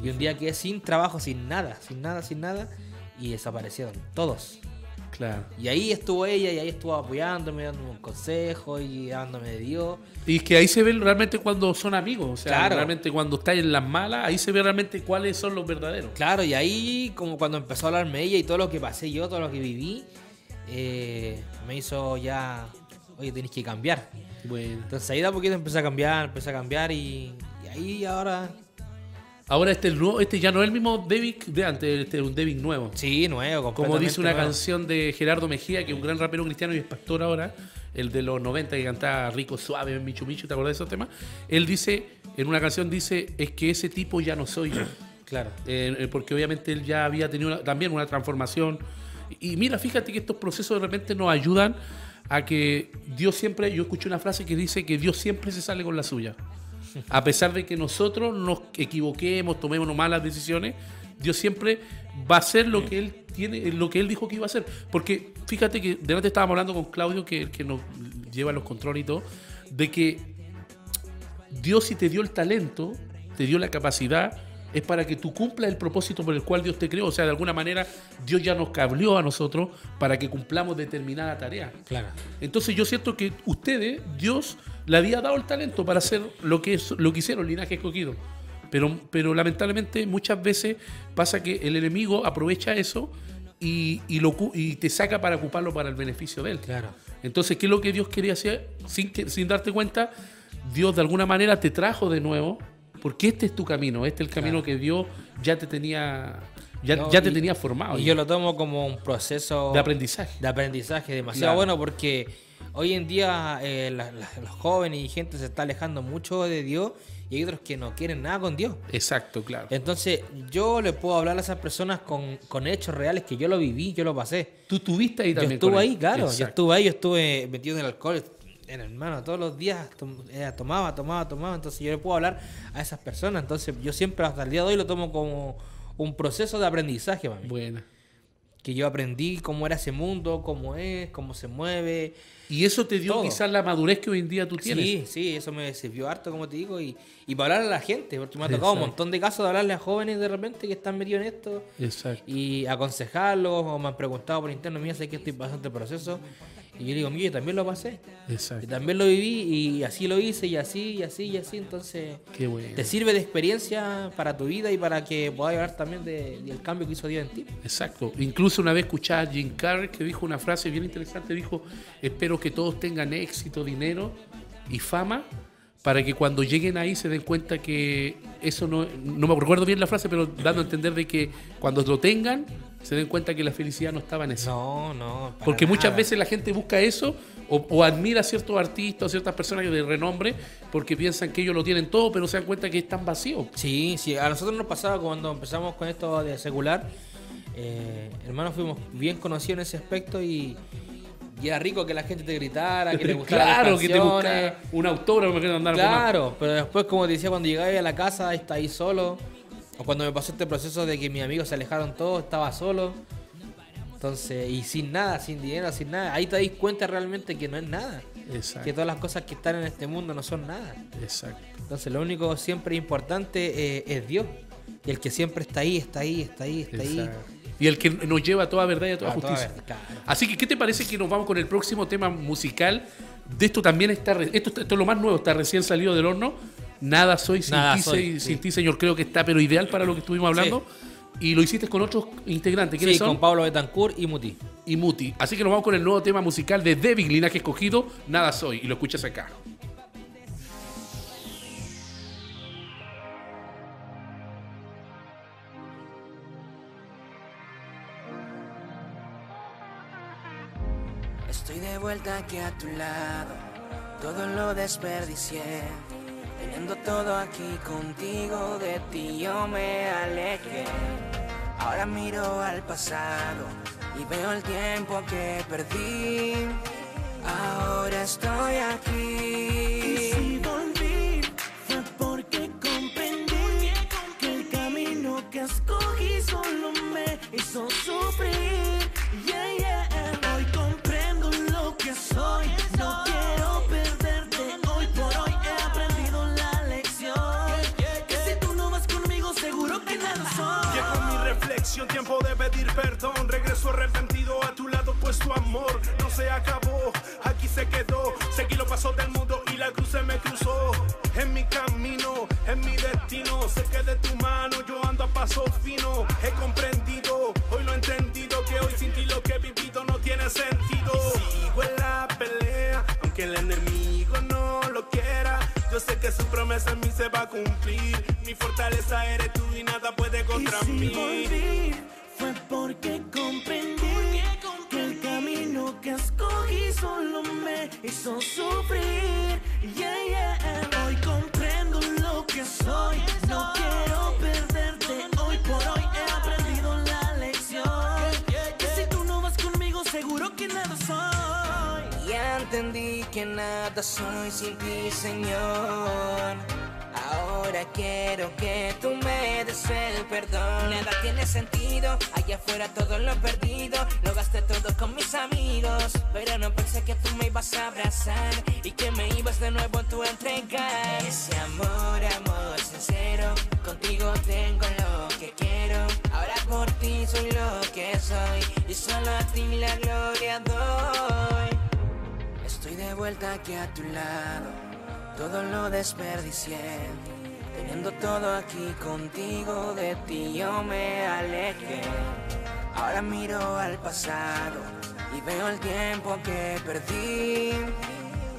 Y un día quedé sin trabajo, sin nada, sin nada, sin nada y desaparecieron todos. Claro. Y ahí estuvo ella y ahí estuvo apoyándome, dándome un consejo y dándome de Dios. Y es que ahí se ve realmente cuando son amigos. O sea, Claro. realmente cuando estás en las malas, ahí se ve realmente cuáles son los verdaderos. Claro, y ahí como cuando empezó a hablarme ella y todo lo que pasé yo, todo lo que viví, eh, me hizo ya, oye, tenés que cambiar. Bueno. Entonces ahí de a poquito empecé a cambiar, empecé a cambiar y, y ahí ahora, Ahora este, es el nuevo, este ya no es el mismo David de antes, este es un David nuevo. sí, nuevo, Como dice una nuevo. canción de Gerardo Mejía, que es un gran rapero cristiano y es pastor ahora, el de los 90 que cantaba Rico Suave, Michu Michu, ¿te acuerdas de esos temas? Él dice, en una canción dice, es que ese tipo ya no soy yo. Claro. Eh, eh, porque obviamente él ya había tenido una- también una transformación. Y mira, fíjate que estos procesos de repente nos ayudan a que Dios siempre, yo escuché una frase que dice que Dios siempre se sale con la suya. A pesar de que nosotros nos equivoquemos, tomemos malas decisiones, Dios siempre va a hacer lo que él tiene, lo que él dijo que iba a hacer. Porque fíjate que delante estábamos hablando con Claudio, que, que nos lleva los controles y todo, de que Dios si te dio el talento, te dio la capacidad, es para que tú cumplas el propósito por el cual Dios te creó. O sea, de alguna manera Dios ya nos cableó a nosotros para que cumplamos determinada tarea. Claro. Entonces yo siento que ustedes, Dios, le había dado el talento para hacer lo que, es, lo que hicieron, linaje escogido. Pero, pero lamentablemente muchas veces pasa que el enemigo aprovecha eso y, y lo, cu- y te saca para ocuparlo para el beneficio de él. Claro. Entonces, ¿qué es lo que Dios quería hacer? Sin, que, sin darte cuenta, Dios de alguna manera te trajo de nuevo, porque este es tu camino, este es el camino que Dios ya te tenía, ya, No, ya te y- tenía formado. Y yo lo tomo como un proceso de aprendizaje. de aprendizaje demasiado Claro. bueno porque hoy en día eh, la- la- los jóvenes y gente se está alejando mucho de Dios y hay otros que no quieren nada con Dios. Exacto, claro. Entonces yo le puedo hablar a esas personas con, con hechos reales que yo lo viví, yo lo pasé. Tú estuviste ahí Yo también. estuve con él. ahí, claro, yo estuve ahí, yo estuve metido en el alcohol, en hermano, todos los días eh, tomaba, tomaba, tomaba, entonces yo le puedo hablar a esas personas, entonces yo siempre hasta el día de hoy lo tomo como un proceso de aprendizaje para mí. Buena. Que yo aprendí cómo era ese mundo, cómo es, cómo se mueve. Y eso te dio Todo. quizás la madurez que hoy en día tú tienes. Sí, sí, eso me sirvió harto, como te digo, y, y para hablarle a la gente, porque me ha tocado un montón de casos de hablarle a jóvenes de repente que están metidos en esto Exacto. y aconsejarlos, o me han preguntado por interno, mira, sé que estoy pasando este proceso, y yo digo, mira, yo también lo pasé, y Exacto. también lo viví, y así lo hice, y así, y así, y así, entonces Qué bueno. te sirve de experiencia para tu vida y para que puedas hablar también de- del cambio que hizo Dios en ti. Exacto. Incluso una vez escuchaba a Jim Carrey que dijo una frase bien interesante. Dijo, espero que todos tengan éxito, dinero y fama para que cuando lleguen ahí se den cuenta que eso no... No me recuerdo bien la frase, pero dando a entender de que cuando lo tengan se den cuenta que la felicidad no estaba en eso. No, no. Porque muchas veces la gente busca eso o, o admira a ciertos artistas o ciertas personas de renombre porque piensan que ellos lo tienen todo, pero se dan cuenta que están vacíos. Sí, sí, a nosotros nos pasaba cuando empezamos con esto de secular. Eh, hermanos, fuimos bien conocidos en ese aspecto y, y era rico que la gente te gritara, que le gustaran claro, las que te canciones. busca un autógrafo que andar Claro, pero después, como te decía, cuando llegaba a la casa, está ahí solo. O cuando me pasó este proceso de que mis amigos se alejaron todos, estaba solo. Entonces, y sin nada, sin dinero, sin nada. Ahí te das cuenta realmente que no es nada. Exacto. Que todas las cosas que están en este mundo no son nada. Exacto. Entonces lo único siempre importante eh, es Dios. Y el que siempre está ahí, está ahí, está ahí, está ahí. Y el que nos lleva a toda verdad y a toda A justicia. claro. Así que, ¿qué te parece que nos vamos con el próximo tema musical? De esto también está, esto, esto es lo más nuevo, está recién salido del horno. Nada soy sin, Nada ti, soy, sí. sin ti, señor. Creo que está, pero ideal para lo que estuvimos hablando. Y lo hiciste con otros integrantes. ¿Quiénes Sí, son? con Pablo Betancourt y Muti. y Muti. Así que nos vamos con el nuevo tema musical de David, linaje escogido, Nada Soy, y lo escuchas acá. Estoy de vuelta aquí a tu lado, todo lo desperdicié. Teniendo todo aquí contigo, de ti yo me alejé. Ahora miro al pasado y veo el tiempo que perdí. Ahora estoy aquí. Y si volví fue porque comprendí que el camino que escogí solo me hizo sufrir. Arrepentido a tu lado, pues tu amor no se acabó, aquí se quedó. Seguí los pasos del mundo y la cruz se me cruzó. En mi camino, en mi destino, sé que de tu mano yo ando a paso fino. He comprendido, hoy lo he entendido, que hoy sin ti lo que he vivido no tiene sentido. Sigo en la pelea, aunque el enemigo no lo quiera. Yo sé que su promesa en mí se va a cumplir. Mi fortaleza eres tú y nada puede contra y si mí. volví, fue porque camino que escogí solo me hizo sufrir. Yeah, yeah. Hoy comprendo lo que soy, no quiero perderte. Hoy por hoy he aprendido la lección. Que si tú no vas conmigo, seguro que nada soy. Ya entendí que nada soy sin ti, Señor. Ahora quiero que tú me des el perdón. Nada tiene sentido, allá afuera todo lo perdido. Lo gasté todo con mis amigos, pero no pensé que tú me ibas a abrazar y que me ibas de nuevo a entregar. Ese amor, amor sincero, contigo tengo lo que quiero. Ahora por ti soy lo que soy y solo a ti la gloria doy. Estoy de vuelta aquí a tu lado, todo lo desperdicié. Teniendo todo aquí contigo, de ti yo me alejé. Ahora miro al pasado y veo el tiempo que perdí.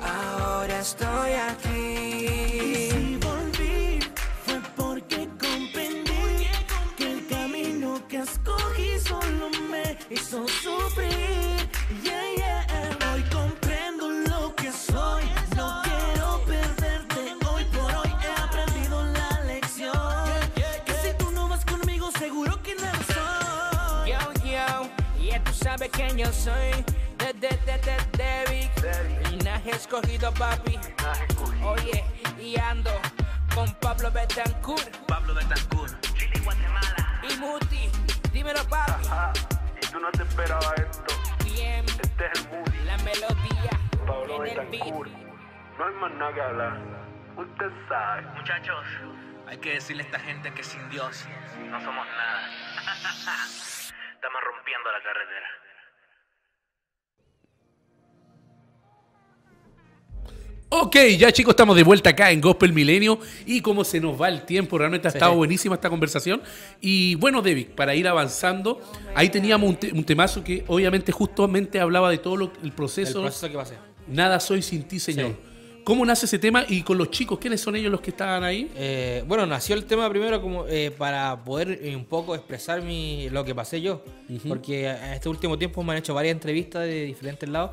Ahora estoy Y aquí. si volví, fue porque comprendí que el camino que escogí solo me hizo sufrir. Yo soy. De, de, de, de, David. Linaje escogido, papi. Oye, y ando con Pablo Betancourt. Pablo Betancourt, Chile, Guatemala. Y Muti, dímelo, papi. y tú no te esperabas esto. Bien, Este es el Moody, la melodía Pablo en el beat. Betancourt. No hay más nada que hablar. Usted sabe. Muchachos, hay que decirle a esta gente que sin Dios no somos nada. Estamos rompiendo la carretera. Ok, ya chicos, estamos de vuelta acá en Gospel Milenio y como se nos va el tiempo, realmente ha Sí. estado buenísima esta conversación. Y bueno, David, para ir avanzando, ahí teníamos un, te- un temazo que obviamente justamente hablaba de todo lo- el El proceso. proceso que pasé. Nada soy sin ti, Señor. ¿Cómo nace ese tema? Y con los chicos, ¿quiénes son ellos los que estaban ahí? Eh, bueno, nació el tema primero como eh, para poder eh, un poco expresar mi, lo que pasé yo. Porque en este último tiempo me han hecho varias entrevistas de diferentes lados.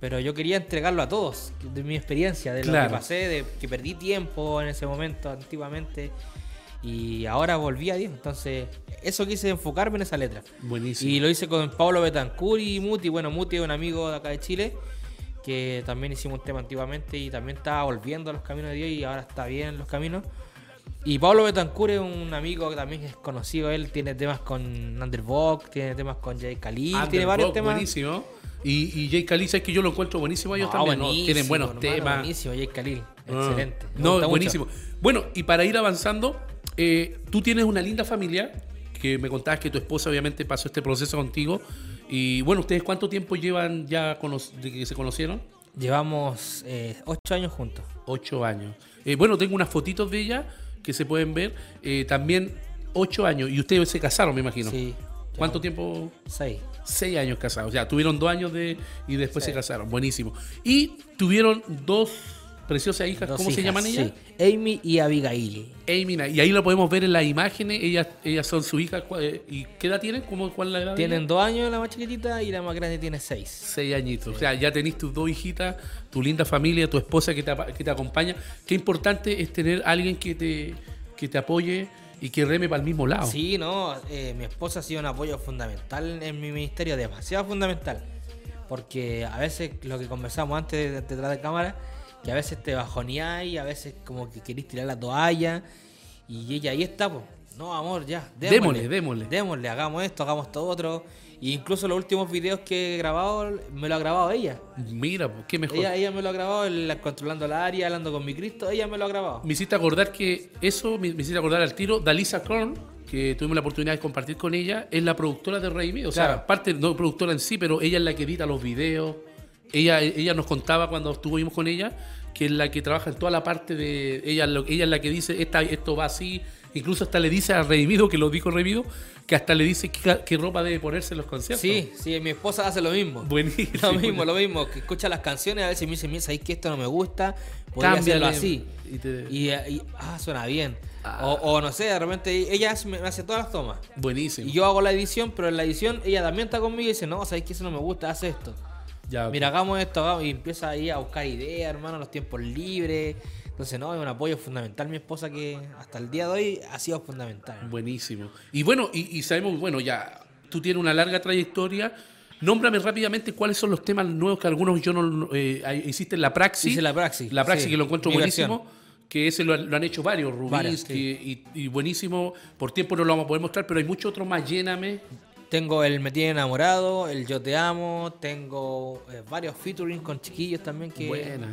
Pero yo quería entregarlo a todos, de mi experiencia, de lo que pasé, de que perdí tiempo en ese momento antiguamente. Y ahora volví a Dios. Entonces, eso quise enfocarme en esa letra. Buenísimo. Y lo hice con Pablo Betancourt y Muti. Bueno, Muti es un amigo de acá de Chile que también hicimos un tema antiguamente y también estaba volviendo a los caminos de Dios y ahora está bien en los caminos. Y Pablo Betancourt es un amigo que también es conocido. Él tiene temas con Underbox, tiene temas con Jay Khalil, tiene varios temas. Buenísimo. Y, y Jay Caliza es que yo lo encuentro buenísimo a ellos No, también. ¿no? Tienen buenos hermano, temas. Buenísimo, Jay Khalil. Ah. Excelente. Me No, mucho. buenísimo. Bueno, y para ir avanzando, eh, tú tienes una linda familia, que me contabas que tu esposa obviamente pasó este proceso contigo. Y bueno, ¿ustedes cuánto tiempo llevan ya de que se conocieron? Llevamos eh, ocho años juntos. Ocho años. Eh, bueno, tengo unas fotitos de ella que se pueden ver. Eh, también ocho años. Y ustedes se casaron, me imagino. Sí. ¿Cuánto tiempo? Seis. Seis años casados. O sea, tuvieron dos años de y después Sí. se casaron. Buenísimo. Y tuvieron dos preciosas hijas. Dos ¿Cómo se llaman ellas? sí. Amy y Abigail. Amy, y ahí lo podemos ver en las imágenes. Ellas, ellas son sus hijas. ¿Cuál- eh, ¿Y qué edad tienen? ¿Cómo, ¿Cuál es la edad? Tienen dos años la más chiquitita y la más grande tiene seis. Seis añitos. O sea, ya tenés tus dos hijitas, tu linda familia, tu esposa que te, que te acompaña. Qué importante es tener alguien que te, que te apoye y que reme para el mismo lado. Sí, no, eh, mi esposa ha sido un apoyo fundamental en mi ministerio, demasiado fundamental. Porque a veces lo que conversamos antes de- detrás de cámara, que a veces te bajoneás y a veces como que querés tirar la toalla y ella ahí está, pues. No, amor, ya, Démosle, démosle. Démosle, hagamos esto, hagamos esto otro. Y incluso los últimos videos que he grabado, me lo ha grabado ella. Mira, pues, qué mejor. Ella, ella me lo ha grabado, el- controlando la área, hablando con mi Cristo, ella me lo ha grabado. Me hiciste acordar que eso, me, me hiciste acordar al tiro, Dalisa Korn, que tuvimos la oportunidad de compartir con ella, es la productora de Redimido. O sea, Claro. aparte, no productora en sí, pero ella es la que edita los videos. Ella, ella nos contaba cuando estuvimos con ella que es la que trabaja en toda la parte de. Ella, ella es la que dice, Esta, esto va así. Incluso hasta le dice a Redimido, que lo dijo Redimido, que hasta le dice qué, ropa debe ponerse en los conciertos. Sí, sí, mi esposa hace lo mismo. Buenísimo. Lo mismo, lo mismo, que escucha las canciones, a veces me dice, mira, ¿sabes que esto no me gusta? Podría Cámbiale. hacerlo así. Y te- Y, y, ah, suena bien. Ah. O, o no sé, de repente ella hace- me hace todas las tomas. Buenísimo. Y yo hago la edición, pero en la edición ella también está conmigo y dice, no, ¿sabes que eso no me gusta? Haz esto. Ya. Mira, hagamos esto, hagamos", y empieza ahí a buscar ideas, hermano, los tiempos libres. Entonces, no, es un apoyo fundamental mi esposa que hasta el día de hoy ha sido fundamental. Buenísimo. Y bueno, y, y sabemos, bueno, ya tú tienes una larga trayectoria. Nómbrame rápidamente cuáles son los temas nuevos que algunos yo no eh, hiciste en la praxis. Hice la praxis, La praxis sí, que lo encuentro buenísimo. Que ese lo, han- lo han hecho varios, Rubins, que- y, y buenísimo. Por tiempo no lo vamos a poder mostrar, pero hay muchos otros más. Lléname. Tengo el Me Tiene Enamorado, el Yo Te Amo, tengo eh, varios featuring con chiquillos también que... Buena.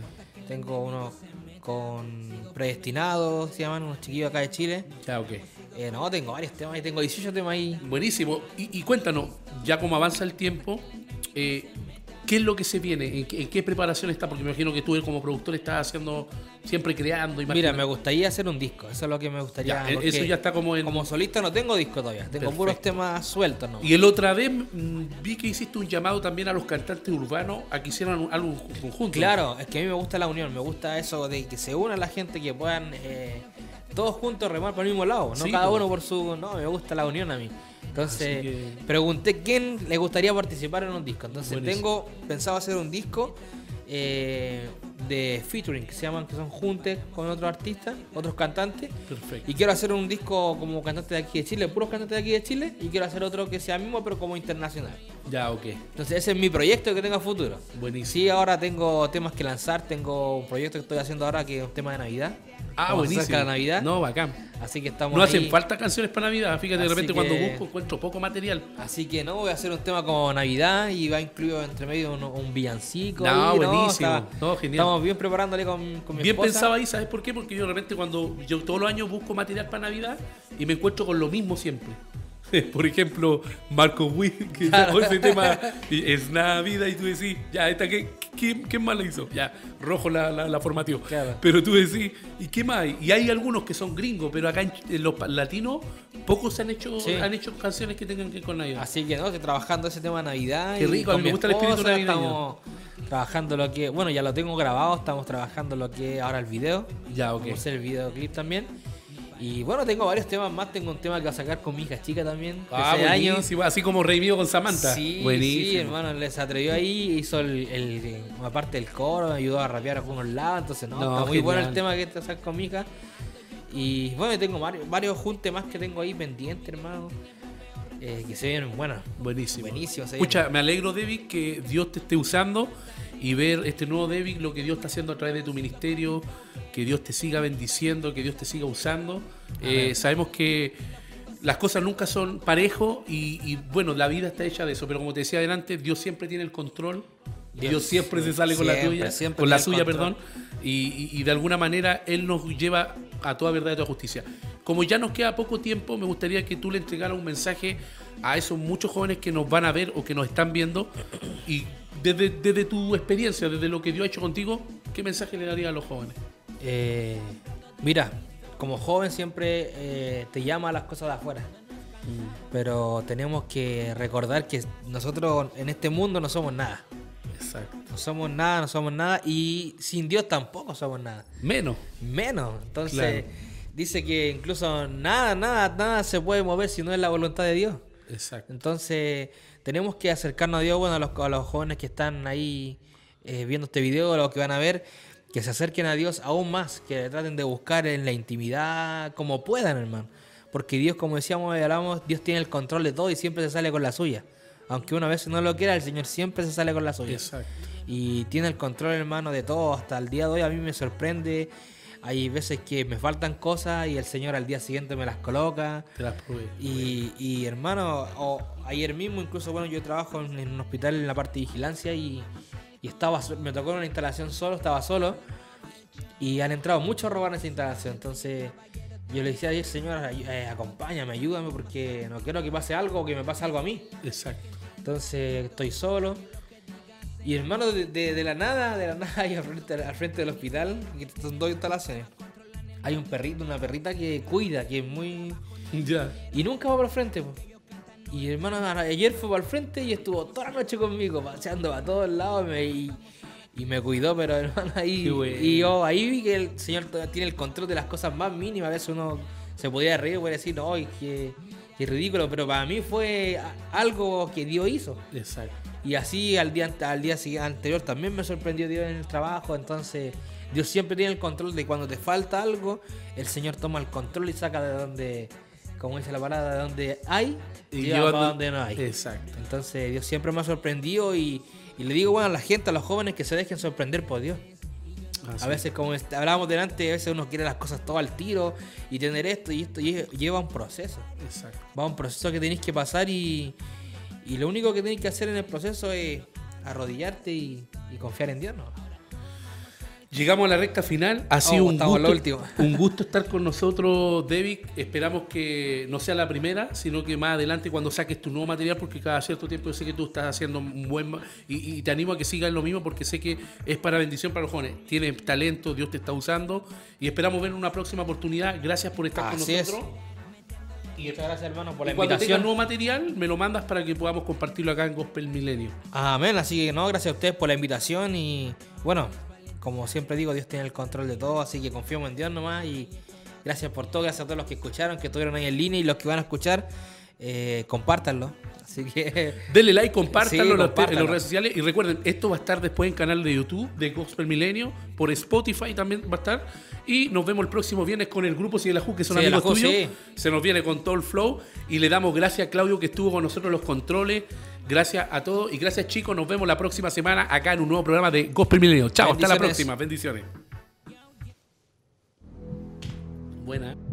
Tengo uno con Predestinados, se llaman unos chiquillos acá de Chile. Ya, ok. Eh, no, tengo varios temas ahí, tengo 18 temas ahí. Buenísimo. Y, y cuéntanos, ya como avanza el tiempo, eh, ¿qué es lo que se viene? ¿En qué, en qué preparación está? Porque me imagino que tú como productor estás haciendo, siempre creando. Mira, imaginando. me gustaría hacer un disco, eso es lo que me gustaría. Ya, eso ya está como en- Como solista no tengo disco todavía, tengo Perfecto. puros temas sueltos, ¿no? Y el otra vez mm, vi que hiciste un llamado también a los cantantes urbanos a que hicieran un- algo conjunto. Claro, es que a mí me gusta la unión, me gusta eso de que se una la gente, que puedan eh, todos juntos remar por el mismo lado, no Sí, cada uno por su... No, me gusta la unión a mí. Entonces, que- pregunté quién le gustaría participar en un disco. Entonces, Buenísimo. tengo pensado hacer un disco eh, de featuring, que se llaman, que son juntes con otros artistas, otros cantantes. Perfecto. Y quiero hacer un disco como cantante de aquí de Chile, puros cantantes de aquí de Chile, y quiero hacer otro que sea mismo, pero como internacional. Ya, ok. Entonces ese es mi proyecto que tengo a futuro. Buenísimo. Sí, ahora tengo temas que lanzar, tengo un proyecto que estoy haciendo ahora que es un tema de Navidad. Ah, Como se buenísimo. la Navidad. No, bacán. Así que estamos No ahí. hacen falta canciones para Navidad. Fíjate, de Así repente que- cuando busco encuentro poco material. Así que no, voy a hacer un tema como Navidad y va incluido entre medio un, un villancico. No, ahí, buenísimo. Está- No, genial. Estamos bien preparándole con, con mi Bien esposa. pensado ahí, ¿sabes por qué? Porque yo de repente cuando yo todos los años busco material para Navidad y me encuentro con lo mismo siempre. Por ejemplo, Marco Witt, que sacó ese tema es Navidad y tú decís, ya, esta qué, qué, qué más la hizo? Ya, rojo la, la, la formateó. Claro. Pero tú decís, ¿y qué más hay? Y hay algunos que son gringos, pero acá en, los latinos pocos han hecho, Sí. han hecho canciones que tengan que ver con Navidad. Así que no, que trabajando ese tema de Navidad. Qué y rico, a con mí me mi gusta el espíritu esposa navideño. Estamos trabajando lo que. Bueno, ya lo tengo grabado, estamos trabajando lo que ahora el video. Ya, ok. Vamos a hacer el videoclip también. Y bueno, tengo varios temas más. Tengo un tema que va a sacar con mi hija chica también. Ah, buenísimo, así como Mío con Samantha. Sí, buenísimo. sí, hermano, les atrevió ahí, hizo el, el- una parte del coro, me ayudó a rapear a algunos lados, entonces no, No, está muy bueno el tema que te sacar con mi hija. Y bueno, tengo varios, varios juntes más que tengo ahí pendientes, hermano, eh, que se vienen buenos. Buenísimo. Buenísimo, Escucha, me alegro, David, que Dios te esté usando y ver este nuevo David, lo que Dios está haciendo a través de tu ministerio, que Dios te siga bendiciendo, que Dios te siga usando. Eh, sabemos que las cosas nunca son parejos y, y, bueno, la vida está hecha de eso, pero como te decía adelante, Dios siempre tiene el control. Dios, Dios siempre se sale con la tuya, siempre con la suya, control. perdón. Y, y- y de alguna manera Él nos lleva a toda verdad y a toda justicia. Como ya nos queda poco tiempo, me gustaría que tú le entregaras un mensaje a esos muchos jóvenes que nos van a ver o que nos están viendo. Y desde, desde tu experiencia, desde lo que Dios ha hecho contigo, ¿qué mensaje le darías a los jóvenes? Eh, mira, como joven siempre eh, te llama a las cosas de afuera. Pero tenemos que recordar que nosotros en este mundo no somos nada. Exacto. No somos nada, no somos nada. Y sin Dios tampoco somos nada. Menos. Menos. Entonces, Claro. dice que incluso nada, nada, nada se puede mover si no es la voluntad de Dios. Exacto. Entonces, tenemos que acercarnos a Dios, bueno, a los, a los jóvenes que están ahí eh, viendo este video, a los que van a ver, que se acerquen a Dios aún más, que traten de buscar en la intimidad como puedan, hermano. Porque Dios, como decíamos y hablamos, Dios tiene el control de todo y siempre se sale con la suya. Aunque una vez no lo quiera, el Señor siempre se sale con la suya. Exacto. Y tiene el control, hermano, de todo. Hasta el día de hoy a mí me sorprende. Hay veces que me faltan cosas y el Señor al día siguiente me las coloca. Te las probé. Y, y, hermano, o ayer mismo incluso, bueno, yo trabajo en, en un hospital en la parte de vigilancia y, y estaba, me tocó en una instalación solo, estaba solo y han entrado muchos a robar en esa instalación. Entonces, Yo le decía ayer, señor, ay- eh, acompáñame, ayúdame porque no quiero que pase algo o que me pase algo a mí. Exacto. Entonces estoy solo. Y hermano, de, de- de la nada, de la nada, ahí al frente, al frente del hospital, que son dos instalaciones. Hay un perrito, una perrita que cuida, que es muy. Ya. Y nunca va para el frente, po. Y hermano, ayer fue para el frente y estuvo toda la noche conmigo, paseando a todos lados me- y, y me cuidó, pero hermano, ahí. Bueno. Y yo ahí vi que el señor tiene el control de las cosas más mínimas. A veces uno se podía reír, puede decir, no, qué ridículo, pero para mí fue algo que Dios hizo. Exacto. Y así al día, al día anterior también me sorprendió Dios en el trabajo. Entonces, Dios siempre tiene el control de cuando te falta algo, el Señor toma el control y saca de donde, como dice la palabra, de donde hay y lleva para do- donde no hay. Exacto. Entonces, Dios siempre me ha sorprendido y, y le digo, bueno, a la gente, a los jóvenes que se dejen sorprender por Dios. Así. A veces, como est- hablábamos delante, a veces uno quiere las cosas todo al tiro y tener esto y esto lle- lleva un proceso Exacto. va un proceso que tenéis que pasar y, y lo único que tenéis que hacer en el proceso es arrodillarte y, y confiar en Dios. ¿no? Llegamos a la recta final. Ha Oh, sido un en lo gusto, un gusto estar con nosotros, David. Esperamos que no sea la primera, sino que más adelante cuando saques tu nuevo material, porque cada cierto tiempo yo sé que tú estás haciendo un buen... Y, y te animo a que sigas lo mismo porque sé que es para bendición para los jóvenes. Tienes talento, Dios te está usando y esperamos ver una próxima oportunidad. Gracias por estar Así con es. Y, Muchas gracias, hermano, por la y cuando invitación. nuevo material, me lo mandas para que podamos compartirlo acá en Gospel Milenio. Amén. Así que no, gracias a ustedes por la invitación y bueno, como siempre digo, Dios tiene el control de todo, así que confiamos en Dios nomás y gracias por todo, gracias a todos los que escucharon, que estuvieron ahí en línea y los que van a escuchar, eh, compártanlo. Así que Denle like, compártanlo Sí, en las- en compártanlo. las redes sociales y recuerden, esto va a estar después en canal de YouTube de Gospel Milenio, por Spotify también va a estar y nos vemos el próximo viernes con el grupo Si de la Ju, que son Sí, amigos Ju, tuyos. sí. Se nos viene con todo el flow y le damos gracias a Claudio que estuvo con nosotros en los controles. Gracias a todos y gracias chicos, nos vemos la próxima semana acá en un nuevo programa de Gospel Milenio. Chao, hasta la próxima, bendiciones. Buena.